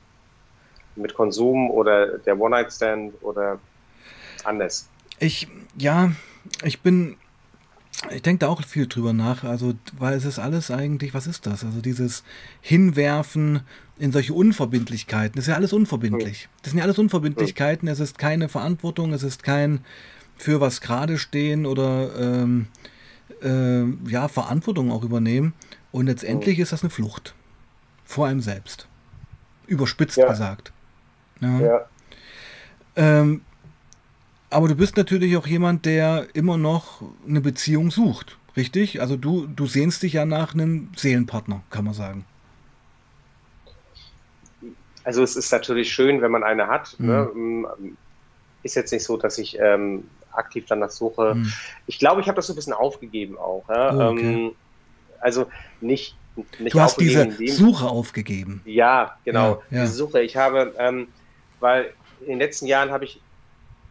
mit Konsum oder der One-Night-Stand oder anders. Ich, ja, ich bin ich denke da auch viel drüber nach. Also, weil es ist alles eigentlich, was ist das? Also dieses Hinwerfen in solche Unverbindlichkeiten. Das ist ja alles unverbindlich. Das sind ja alles Unverbindlichkeiten. Es ist keine Verantwortung, es ist kein für was gerade stehen oder ähm, äh, ja, Verantwortung auch übernehmen. Und letztendlich ist das eine Flucht. Vor einem selbst. Überspitzt ja. gesagt. Ja. ja. Ähm, aber du bist natürlich auch jemand, der immer noch eine Beziehung sucht, richtig? Also du, du sehnst dich ja nach einem Seelenpartner, kann man sagen. Also es ist natürlich schön, wenn man eine hat. Mhm. Ne? Ist jetzt nicht so, dass ich ähm, aktiv danach suche. Mhm. Ich glaube, ich habe das so ein bisschen aufgegeben auch. Ja? Oh, okay. ähm, also nicht, nicht Du hast diese Suche aufgegeben. Ja, genau. Ja, ja. Diese Suche. Ich habe, ähm, weil in den letzten Jahren habe ich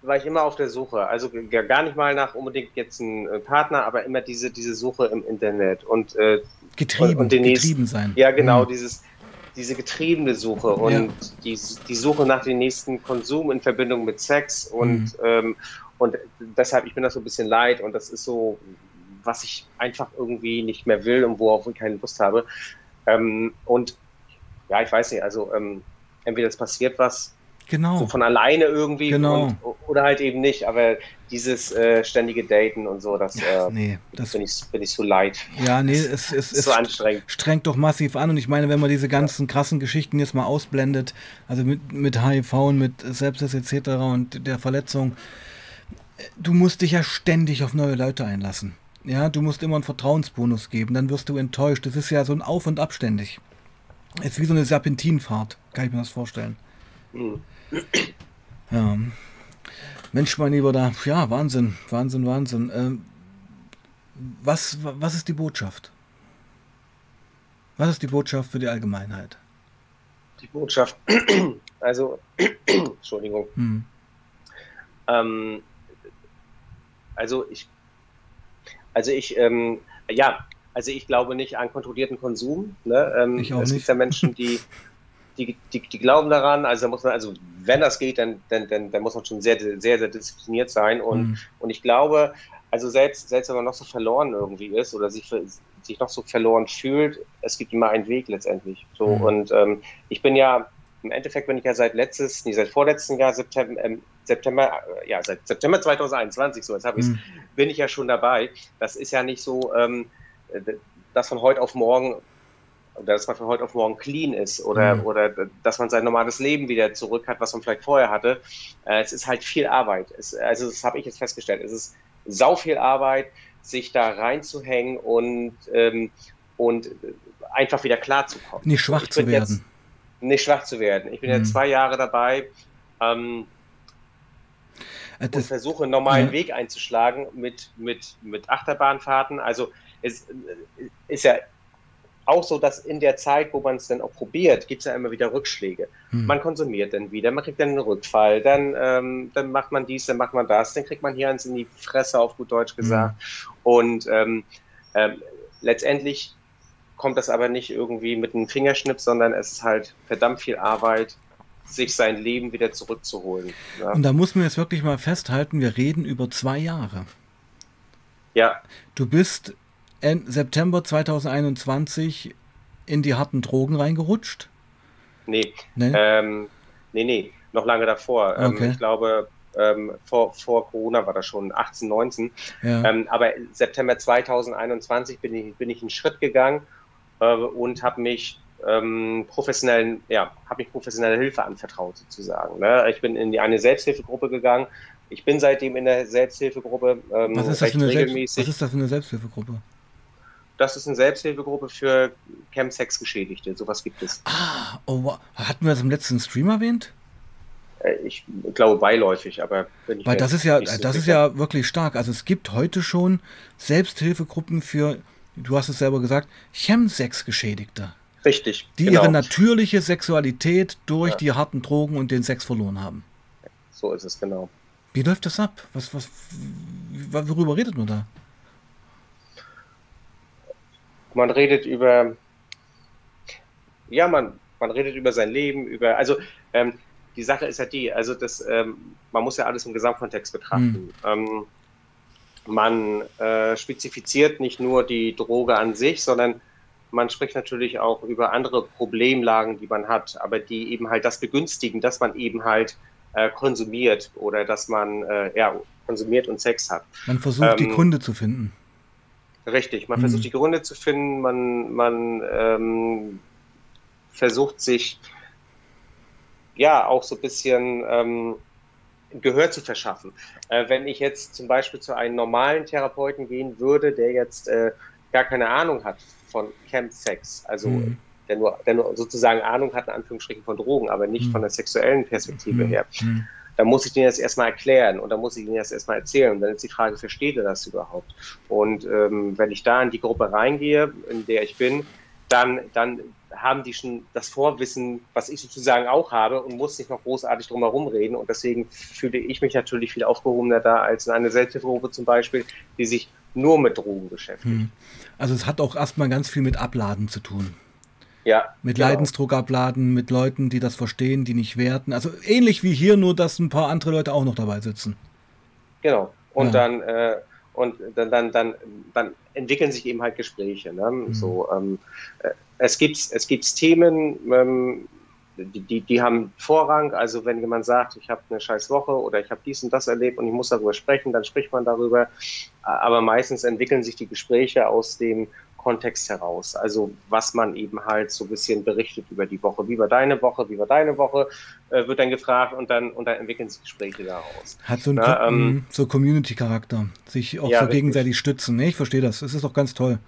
war ich immer auf der Suche. Also gar nicht mal nach unbedingt jetzt einen äh, Partner, aber immer diese, diese Suche im Internet und äh, getrieben, und, den getrieben sein. Ja, genau, mhm. dieses, diese getriebene Suche und ja. die, die Suche nach dem nächsten Konsum in Verbindung mit Sex und, mhm. ähm, und deshalb, ich bin das so ein bisschen leid und das ist so, was ich einfach irgendwie nicht mehr will und worauf ich keine Lust habe. Ähm, und ja, ich weiß nicht, also ähm, entweder es passiert was Genau. So von alleine irgendwie genau. Und, oder halt eben nicht. Aber dieses äh, ständige Daten und so, das, äh, nee, das bin, ich, bin ich so leid. Ja, nee, es, es, ist so anstrengend. strengt doch massiv an. Und ich meine, wenn man diese ganzen krassen Geschichten jetzt mal ausblendet, also mit, mit HIV und mit Sepsis etc. und der Verletzung, du musst dich ja ständig auf neue Leute einlassen. Ja, du musst immer einen Vertrauensbonus geben, dann wirst du enttäuscht. Das ist ja so ein Auf- und Abständig. Es ist wie so eine Serpentinfahrt, kann ich mir das vorstellen. Mhm. Ja. Mensch, mein Lieber, da, ja, Wahnsinn, Wahnsinn, Wahnsinn. Ähm, was, was ist die Botschaft? Was ist die Botschaft für die Allgemeinheit? Die Botschaft, also, Entschuldigung. Hm. Ähm, also ich, also ich, ähm, ja, also ich glaube nicht an kontrollierten Konsum. Ne? Ähm, ich auch es nicht. gibt ja Menschen, die die, die, die glauben daran, also da muss man, also wenn das geht, dann, dann, dann, dann muss man schon sehr, sehr, sehr diszipliniert sein. Und, mhm. und ich glaube, also selbst, selbst wenn man noch so verloren irgendwie ist oder sich, sich noch so verloren fühlt, es gibt immer einen Weg letztendlich. So, mhm. und ähm, ich bin ja, im Endeffekt bin ich ja seit letztes, nee, seit vorletzten Jahr, September, ähm, September, äh, ja, seit September 2021, so jetzt habe ich mhm. bin ich ja schon dabei. Das ist ja nicht so, ähm, dass von heute auf morgen dass man von heute auf morgen clean ist oder, mhm. oder dass man sein normales Leben wieder zurück hat, was man vielleicht vorher hatte. Äh, es ist halt viel Arbeit. Es, also das habe ich jetzt festgestellt. Es ist sau viel Arbeit. sich da reinzuhängen und, ähm, und einfach wieder klarzukommen. Nicht schwach zu werden. Jetzt, nicht schwach zu werden. Ich bin mhm. jetzt zwei Jahre dabei ähm, äh, das, und versuche einen normalen ja. Weg einzuschlagen mit, mit, mit Achterbahnfahrten. Also es äh, ist ja auch so, dass in der Zeit, wo man es dann auch probiert, gibt es ja immer wieder Rückschläge. Hm. Man konsumiert dann wieder, man kriegt dann einen Rückfall, dann, ähm, dann macht man dies, dann macht man das, dann kriegt man hier eins in die Fresse, auf gut Deutsch gesagt. Hm. Und ähm, ähm, letztendlich kommt das aber nicht irgendwie mit einem Fingerschnips, sondern es ist halt verdammt viel Arbeit, sich sein Leben wieder zurückzuholen. Ja. Und da muss man jetzt wirklich mal festhalten, wir reden über zwei Jahre. Ja. Du bist September 2021 in die harten Drogen reingerutscht? Nee. Nee, ähm, nee, nee, noch lange davor. Ähm, okay. Ähm, ich glaube, ähm, vor, vor Corona war das schon 18, 19. Ja. Ähm, aber September 2021 bin ich, bin ich einen Schritt gegangen äh, und habe mich ähm, professionellen, ja, habe mich professionelle Hilfe anvertraut sozusagen. Ne? Ich bin in die, eine Selbsthilfegruppe gegangen. Ich bin seitdem in der Selbsthilfegruppe ähm, was ist das für eine regelmäßig. Selbst, was ist das für eine Selbsthilfegruppe? Das ist eine Selbsthilfegruppe für Chemsex-Geschädigte. Sowas gibt es. Ah, oh, hatten wir das im letzten Stream erwähnt? Äh, ich glaube beiläufig, aber Weil das ist ja, so das ist ja wirklich stark. Also es gibt heute schon Selbsthilfegruppen für, du hast es selber gesagt, Chemsex-Geschädigte. Richtig. Die genau. ihre natürliche Sexualität durch ja. die harten Drogen und den Sex verloren haben. So ist es, genau. Wie läuft das ab? Was, was, worüber redet man da? Man redet über, ja, man, man redet über sein Leben, über, also ähm, die Sache ist ja die, also das, ähm, man muss ja alles im Gesamtkontext betrachten. Mhm. Ähm, man äh, spezifiziert nicht nur die Droge an sich, sondern man spricht natürlich auch über andere Problemlagen, die man hat, aber die eben halt das begünstigen, dass man eben halt äh, konsumiert oder dass man äh, ja, konsumiert und Sex hat. Man versucht die ähm, Gründe zu finden. Richtig, man mhm. versucht die Gründe zu finden, man, man ähm, versucht sich ja auch so ein bisschen ähm, Gehör zu verschaffen. Äh, wenn ich jetzt zum Beispiel zu einem normalen Therapeuten gehen würde, der jetzt äh, gar keine Ahnung hat von Chemsex, also mhm. der, nur, der nur sozusagen Ahnung hat, in Anführungsstrichen von Drogen, aber nicht mhm. von der sexuellen Perspektive mhm. her, mhm dann muss ich den jetzt erstmal erklären und dann muss ich ihn jetzt erstmal erzählen. Und dann ist die Frage, versteht er das überhaupt? Und ähm, wenn ich da in die Gruppe reingehe, in der ich bin, dann, dann haben die schon das Vorwissen, was ich sozusagen auch habe und muss nicht noch großartig drum herum reden. Und deswegen fühle ich mich natürlich viel aufgehobener da als in einer Selbsthilfegruppe zum Beispiel, die sich nur mit Drogen beschäftigt. Hm. Also es hat auch erstmal ganz viel mit Abladen zu tun. Ja. Mit genau. Leidensdruck abladen, mit Leuten, die das verstehen, die nicht werten. Also ähnlich wie hier, nur dass ein paar andere Leute auch noch dabei sitzen. Genau. Und ja. dann äh, und dann, dann, dann, dann entwickeln sich eben halt Gespräche. Ne? Mhm. So, ähm, äh, es gibt es gibt's Themen, ähm, die, die, die haben Vorrang. Also wenn jemand sagt, ich habe eine scheiß Woche oder ich habe dies und das erlebt und ich muss darüber sprechen, dann spricht man darüber. Aber meistens entwickeln sich die Gespräche aus dem Kontext heraus. Also was man eben halt so ein bisschen berichtet über die Woche. Wie war deine Woche? Wie war deine Woche? Äh, wird dann gefragt und dann, und dann entwickeln sich Gespräche daraus. Hat so einen ähm, so Community-Charakter. Sich auch ja, so gegenseitig stützen. Nee, ich verstehe das. Das ist doch ganz toll.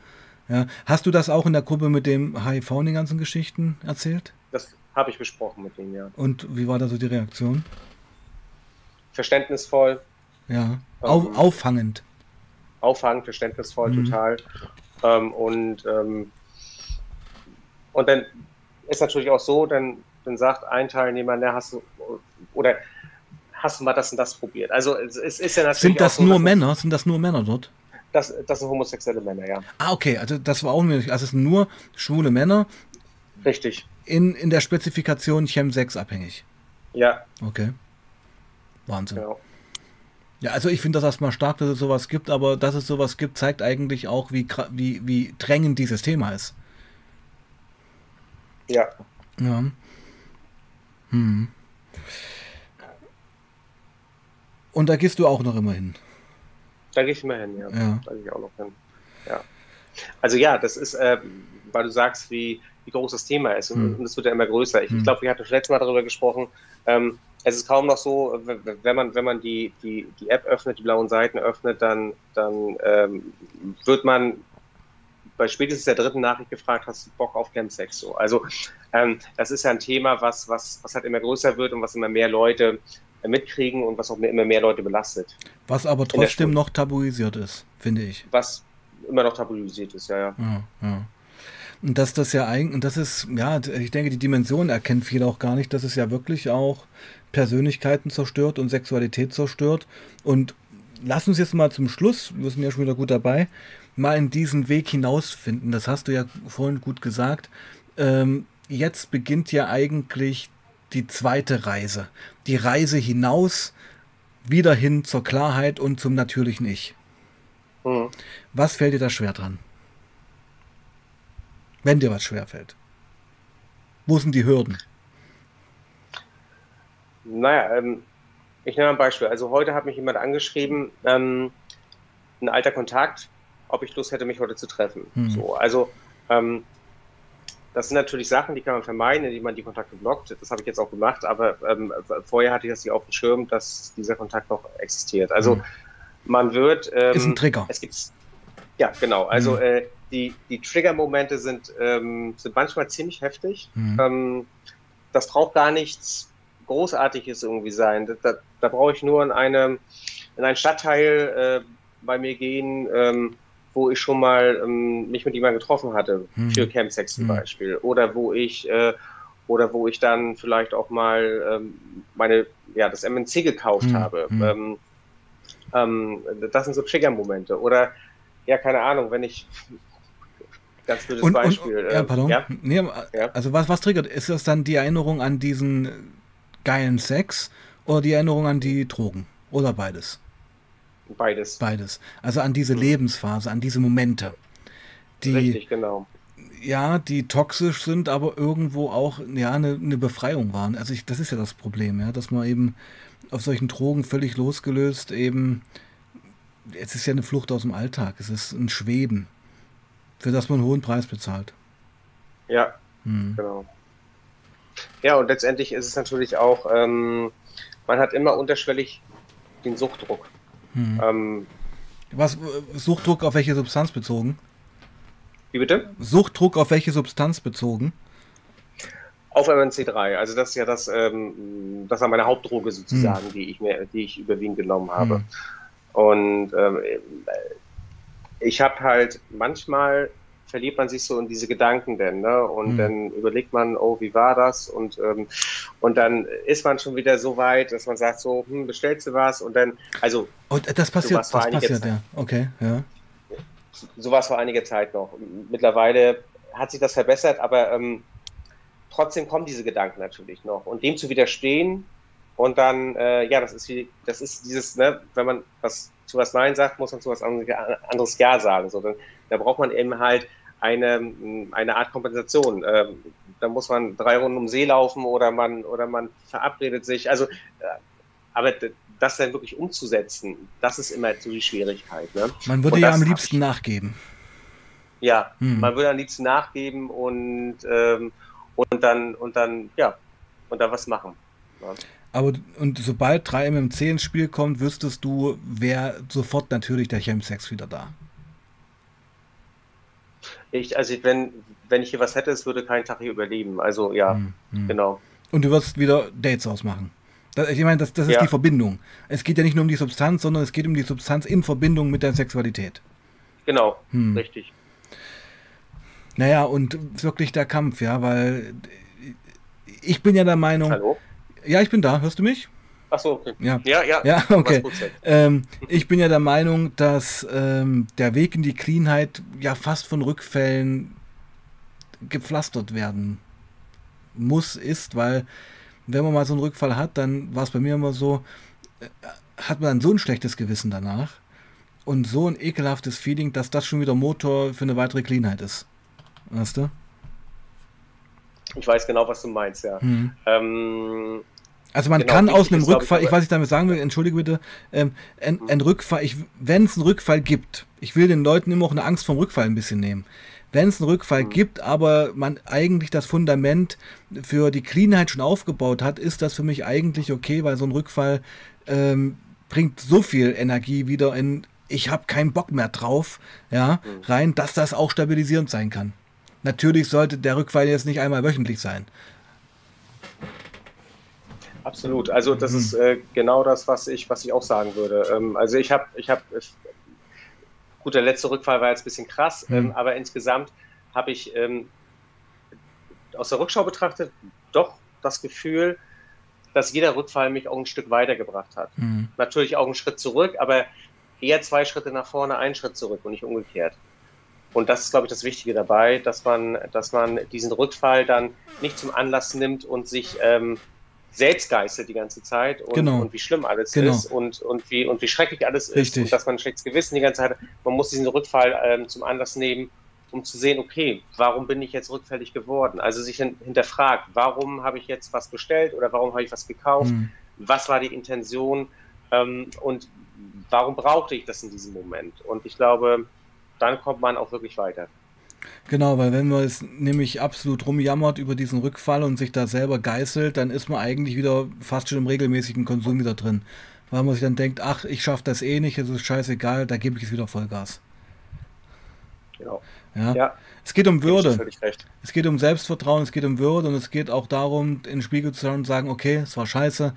Ja. Hast du das auch in der Gruppe mit dem HIV und den ganzen Geschichten erzählt? Das habe ich besprochen mit denen, ja. Und wie war da so die Reaktion? Verständnisvoll. Ja. Ähm, auffangend. Auffangend, verständnisvoll, mhm. total. Ähm, und, ähm, und dann ist natürlich auch so, dann, dann sagt ein Teilnehmer, ne, hast du, oder hast du mal das und das probiert? Also es, es ist ja natürlich. Sind das so, nur Männer? Sind das nur Männer dort? Das, das sind homosexuelle Männer, ja. Ah, okay, also das war auch möglich. Also es sind nur schwule Männer. Richtig. In, in der Spezifikation Chem 6 abhängig. Ja. Okay. Wahnsinn. Genau. Ja, also ich finde das erstmal stark, dass es sowas gibt, aber dass es sowas gibt, zeigt eigentlich auch, wie, wie, wie drängend dieses Thema ist. Ja. Ja. Hm. Und da gehst du auch noch immer hin. Da gehe ich immer hin, ja. ja. Da gehe ich auch noch hin. Ja. Also ja, das ist, äh, weil du sagst, wie, wie groß das Thema ist und, mhm. es wird ja immer größer. Ich, ich glaube, wir hatten das letzte Mal darüber gesprochen. Ähm, es ist kaum noch so, wenn man, wenn man die, die, die App öffnet, die blauen Seiten öffnet, dann, dann ähm, wird man bei spätestens der dritten Nachricht gefragt, hast du Bock auf Chemsex? So. Also ähm, das ist ja ein Thema, was, was, was halt immer größer wird und was immer mehr Leute mitkriegen und was auch immer mehr Leute belastet. Was aber trotzdem noch tabuisiert ist, finde ich. Was immer noch tabuisiert ist, ja, ja. ja, ja. Und dass das ja eigentlich, und das ist, ja, ich denke, die Dimension erkennt viele auch gar nicht, dass es ja wirklich auch Persönlichkeiten zerstört und Sexualität zerstört. Und lass uns jetzt mal zum Schluss, wir sind ja schon wieder gut dabei, mal in diesen Weg hinausfinden. Das hast du ja vorhin gut gesagt. Ähm, jetzt beginnt ja eigentlich die zweite Reise. Die Reise hinaus, wieder hin zur Klarheit und zum natürlichen Ich. Mhm. Was fällt dir da schwer dran? Wenn dir was schwer fällt. Wo sind die Hürden? Naja, ähm, ich nehme ein Beispiel. Also heute hat mich jemand angeschrieben, ähm, ein alter Kontakt, ob ich Lust hätte, mich heute zu treffen. Mhm. So, also ähm, das sind natürlich Sachen, die kann man vermeiden, indem man die Kontakte blockt. Das habe ich jetzt auch gemacht, aber ähm, vorher hatte ich das nicht auf dem Schirm, dass dieser Kontakt noch existiert. Also mhm. man wird. Ähm, ist ein Trigger. Es gibt. Ja, genau. Also mhm. äh, die, die Trigger-Momente sind, ähm, sind manchmal ziemlich heftig. Mhm. Ähm, das braucht gar nichts Großartiges irgendwie sein. Da, da, da brauche ich nur in, eine, in einen Stadtteil äh, bei mir gehen ähm, wo ich schon mal ähm, mich mit jemandem getroffen hatte, hm. für Campsex zum hm. Beispiel. Oder wo ich äh, oder wo ich dann vielleicht auch mal ähm, meine, ja, das MNC gekauft hm. habe. Hm. Ähm, ähm, das sind so Trigger-Momente. Oder, ja, keine Ahnung, wenn ich ganz blödes und, Beispiel. Und, ja, ähm, pardon. Ja? Nee? Also was, was triggert? Ist das dann die Erinnerung an diesen geilen Sex oder die Erinnerung an die Drogen? Oder beides? Beides. Beides. Also an diese mhm. Lebensphase, an diese Momente. Die, Richtig, genau. Ja, die toxisch sind, aber irgendwo auch ja, eine, eine Befreiung waren. Also ich, das ist ja das Problem, ja, dass man eben auf solchen Drogen völlig losgelöst eben, es ist ja eine Flucht aus dem Alltag, es ist ein Schweben, für das man einen hohen Preis bezahlt. Ja, hm. genau. Ja, und letztendlich ist es natürlich auch, ähm, man hat immer unterschwellig den Suchtdruck. Hm. Ähm, Was, Suchtdruck auf welche Substanz bezogen? Wie bitte? Suchtdruck auf welche Substanz bezogen? Auf MNC3. Also das ist ja das, ähm, das war meine Hauptdroge sozusagen, hm. die ich mir, die ich überwiegend genommen habe. Hm. Und ähm, ich habe halt manchmal verliert man sich so in diese Gedanken denn, ne? Und mhm. dann überlegt man, oh, wie war das? Und, ähm, und dann ist man schon wieder so weit, dass man sagt, so, hm, bestellst du was? Und dann, also. Und das passiert, das passiert, Zeit. ja. Okay, ja. So war es vor einiger Zeit noch. Mittlerweile hat sich das verbessert, aber ähm, trotzdem kommen diese Gedanken natürlich noch. Und dem zu widerstehen und dann, äh, ja, das ist wie, das ist dieses, ne, wenn man was zu was Nein sagt, muss man zu was anderes Ja sagen. So, dann, da braucht man eben halt eine, eine Art Kompensation. Ähm, da muss man drei Runden um See laufen oder man, oder man verabredet sich. Also, äh, aber das dann wirklich umzusetzen, das ist immer so die Schwierigkeit. Ne? Man würde ja am liebsten nachgeben. Ja, hm. man würde am liebsten nachgeben und, ähm, und dann, und dann, ja, und dann was machen. Ja. Aber und sobald 3MMC ins Spiel kommt, wüsstest du, wäre sofort natürlich der Chemsex wieder da. Ich, also wenn, wenn ich hier was hätte, es würde keinen Tag hier überleben. Also ja, hm, hm. genau. Und du wirst wieder Dates ausmachen. Das, ich meine, das, das ist ja. die Verbindung. Es geht ja nicht nur um die Substanz, sondern es geht um die Substanz in Verbindung mit der Sexualität. Genau, hm. richtig. Naja, und wirklich der Kampf, ja, weil ich bin ja der Meinung, Hallo? Ja, ich bin da. Hörst du mich? Ach so, okay. Ja, ja, ja. ja okay. Ähm, ich bin ja der Meinung, dass ähm, der Weg in die Cleanheit ja fast von Rückfällen gepflastert werden muss, ist, weil wenn man mal so einen Rückfall hat, dann war es bei mir immer so, äh, hat man dann so ein schlechtes Gewissen danach und so ein ekelhaftes Feeling, dass das schon wieder Motor für eine weitere Cleanheit ist. Weißt du? Ich weiß genau, was du meinst, ja. Mhm. Ähm, also man genau, kann aus einem Rückfall, ich, ich, was ich damit sagen will, entschuldige bitte, ähm, ein, ein Rückfall, wenn es einen Rückfall gibt, ich will den Leuten immer auch eine Angst vom Rückfall ein bisschen nehmen. Wenn es einen Rückfall mhm. gibt, aber man eigentlich das Fundament für die Cleanheit schon aufgebaut hat, ist das für mich eigentlich okay, weil so ein Rückfall ähm, bringt so viel Energie wieder in, ich habe keinen Bock mehr drauf, ja, mhm. rein, dass das auch stabilisierend sein kann. Natürlich sollte der Rückfall jetzt nicht einmal wöchentlich sein. Absolut. Also das mhm. ist äh, genau das, was ich, was ich auch sagen würde. Ähm, also ich habe, ich habe, gut, der letzte Rückfall war jetzt ein bisschen krass, mhm. ähm, aber insgesamt habe ich ähm, aus der Rückschau betrachtet doch das Gefühl, dass jeder Rückfall mich auch ein Stück weitergebracht hat. Mhm. Natürlich auch einen Schritt zurück, aber eher zwei Schritte nach vorne, einen Schritt zurück und nicht umgekehrt. Und das ist, glaube ich, das Wichtige dabei, dass man, dass man diesen Rückfall dann nicht zum Anlass nimmt und sich ähm, selbst geißelt die ganze Zeit und, genau. und wie schlimm alles genau. ist und, und, wie, und wie schrecklich alles Richtig. ist und dass man ein schlechtes Gewissen die ganze Zeit hat. Man muss diesen Rückfall ähm, zum Anlass nehmen, um zu sehen, okay, warum bin ich jetzt rückfällig geworden? Also sich hinterfragt, warum habe ich jetzt was bestellt oder warum habe ich was gekauft? Mhm. Was war die Intention? Ähm, und warum brauchte ich das in diesem Moment? Und ich glaube, dann kommt man auch wirklich weiter. Genau, weil wenn man es nämlich absolut rumjammert über diesen Rückfall und sich da selber geißelt, dann ist man eigentlich wieder fast schon im regelmäßigen Konsum wieder drin. Weil man sich dann denkt, ach, ich schaffe das eh nicht, es ist scheißegal, da gebe ich es wieder Vollgas. Genau. Ja. ja. Es geht um Würde. Es geht um Selbstvertrauen, es geht um Würde und es geht auch darum, in den Spiegel zu schauen und sagen, okay, es war scheiße,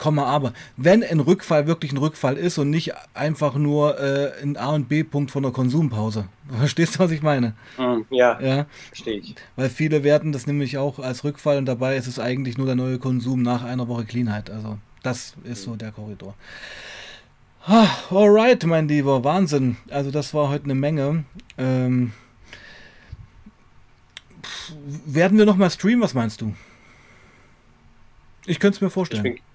Komma, aber. Wenn ein Rückfall wirklich ein Rückfall ist und nicht einfach nur äh, ein A- und B-Punkt von der Konsumpause. Verstehst du, was ich meine? Mm, ja, ja, verstehe ich. Weil viele werten das nämlich auch als Rückfall und dabei ist es eigentlich nur der neue Konsum nach einer Woche Cleanheit. Also, das ist so der Korridor. Ah, alright, mein Lieber, Wahnsinn. Also, das war heute eine Menge. Ähm, werden wir nochmal streamen? Was meinst du? Ich könnte es mir vorstellen. Ich bin,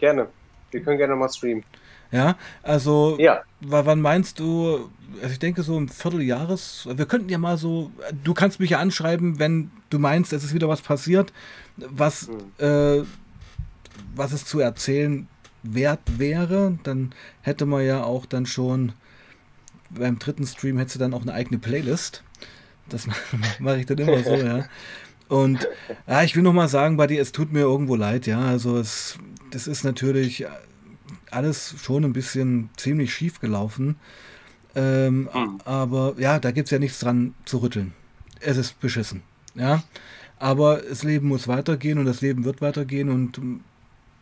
Gerne. Wir können gerne mal streamen. Ja, also ja. wann meinst du, also ich denke so im Vierteljahres, wir könnten ja mal so, du kannst mich ja anschreiben, wenn du meinst, es ist wieder was passiert, was, mhm. äh, was es zu erzählen wert wäre, dann hätte man ja auch dann schon beim dritten Stream hättest du dann auch eine eigene Playlist. Das mache ich dann immer so, ja. Und ja, ich will noch mal sagen, bei dir, es tut mir irgendwo leid, ja. Also es, das ist natürlich alles schon ein bisschen ziemlich schief gelaufen. Ähm, mhm. Aber ja, da gibt es ja nichts dran zu rütteln. Es ist beschissen. Ja. Aber das Leben muss weitergehen und das Leben wird weitergehen und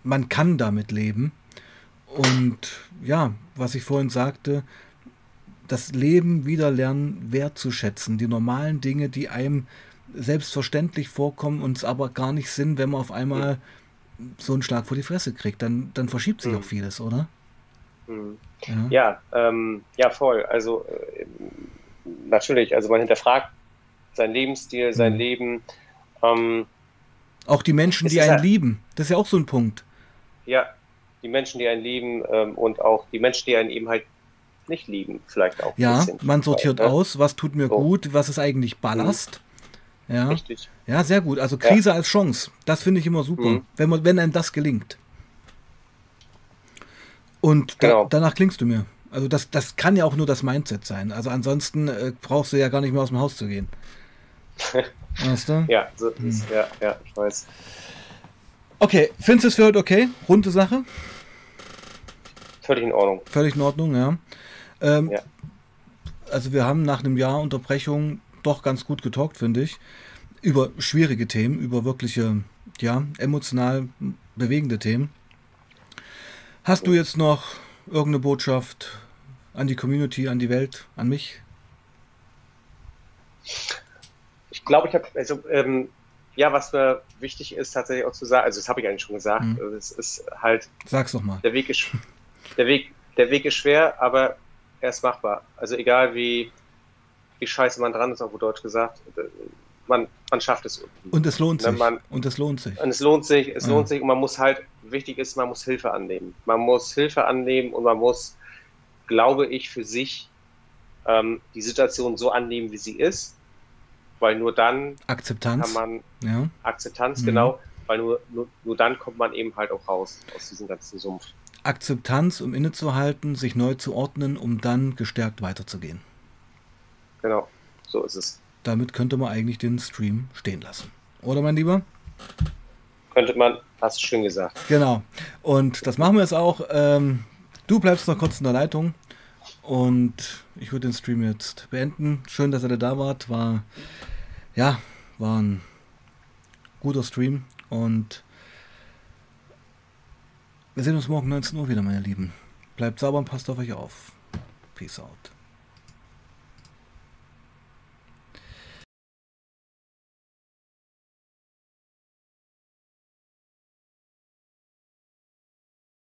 man kann damit leben. Und ja, was ich vorhin sagte, das Leben wieder lernen wertzuschätzen. Die normalen Dinge, die einem selbstverständlich vorkommen und es aber gar nicht sind, wenn man auf einmal so einen Schlag vor die Fresse kriegt. Dann, dann verschiebt sich mhm. auch vieles, oder? Mhm. Ja, ja, ähm, ja, voll. Also äh, natürlich, also man hinterfragt seinen Lebensstil, sein mhm. Leben. Ähm, auch die Menschen, die einen ja, lieben, das ist ja auch so ein Punkt. Ja, die Menschen, die einen lieben ähm, und auch die Menschen, die einen eben halt nicht lieben, vielleicht auch. Ja, man sortiert ne? aus, was tut mir so. gut, was ist eigentlich Ballast. Ja. Richtig. Ja, sehr gut. Also Krise ja. als Chance. Das finde ich immer super, mhm. wenn, man, wenn einem das gelingt. Und da, genau. danach klingst du mir. Also das, das kann ja auch nur das Mindset sein. Also ansonsten äh, brauchst du ja gar nicht mehr aus dem Haus zu gehen. weißt du? Ja, so hm. ja, ja, ich weiß. Okay, findest du es für heute okay? Runde Sache? Völlig in Ordnung. Völlig in Ordnung, ja. Ähm, ja. Also wir haben nach einem Jahr Unterbrechung doch ganz gut getalkt, finde ich. Über schwierige Themen, über wirkliche, ja, emotional bewegende Themen. Hast du jetzt noch irgendeine Botschaft an die Community, an die Welt, an mich? Ich glaube, ich habe, also, ähm, ja, was mir wichtig ist, tatsächlich auch zu sagen, also das habe ich eigentlich schon gesagt, mhm. es ist halt. Sag's doch mal. Der Weg ist, der Weg, der Weg ist schwer, aber er ist machbar. Also egal wie, wie scheiße man dran ist, auf Deutsch gesagt. Man, man schafft es. Und es lohnt ne, sich. Man, und es lohnt sich. Und es lohnt sich, es ja. lohnt sich und man muss halt, wichtig ist, man muss Hilfe annehmen. Man muss Hilfe annehmen und man muss, glaube ich, für sich ähm, die Situation so annehmen, wie sie ist. Weil nur dann Akzeptanz. kann man ja. Akzeptanz, mhm. genau, weil nur, nur, nur dann kommt man eben halt auch raus aus diesem ganzen Sumpf. Akzeptanz, um innezuhalten, sich neu zu ordnen, um dann gestärkt weiterzugehen. Genau, so ist es. Damit könnte man eigentlich den Stream stehen lassen. Oder mein Lieber? Könnte man, hast du schön gesagt. Genau. Und das machen wir jetzt auch. Ähm, du bleibst noch kurz in der Leitung. Und ich würde den Stream jetzt beenden. Schön, dass ihr da wart. War, ja, war ein guter Stream. Und wir sehen uns morgen 19 Uhr wieder, meine Lieben. Bleibt sauber und passt auf euch auf. Peace out.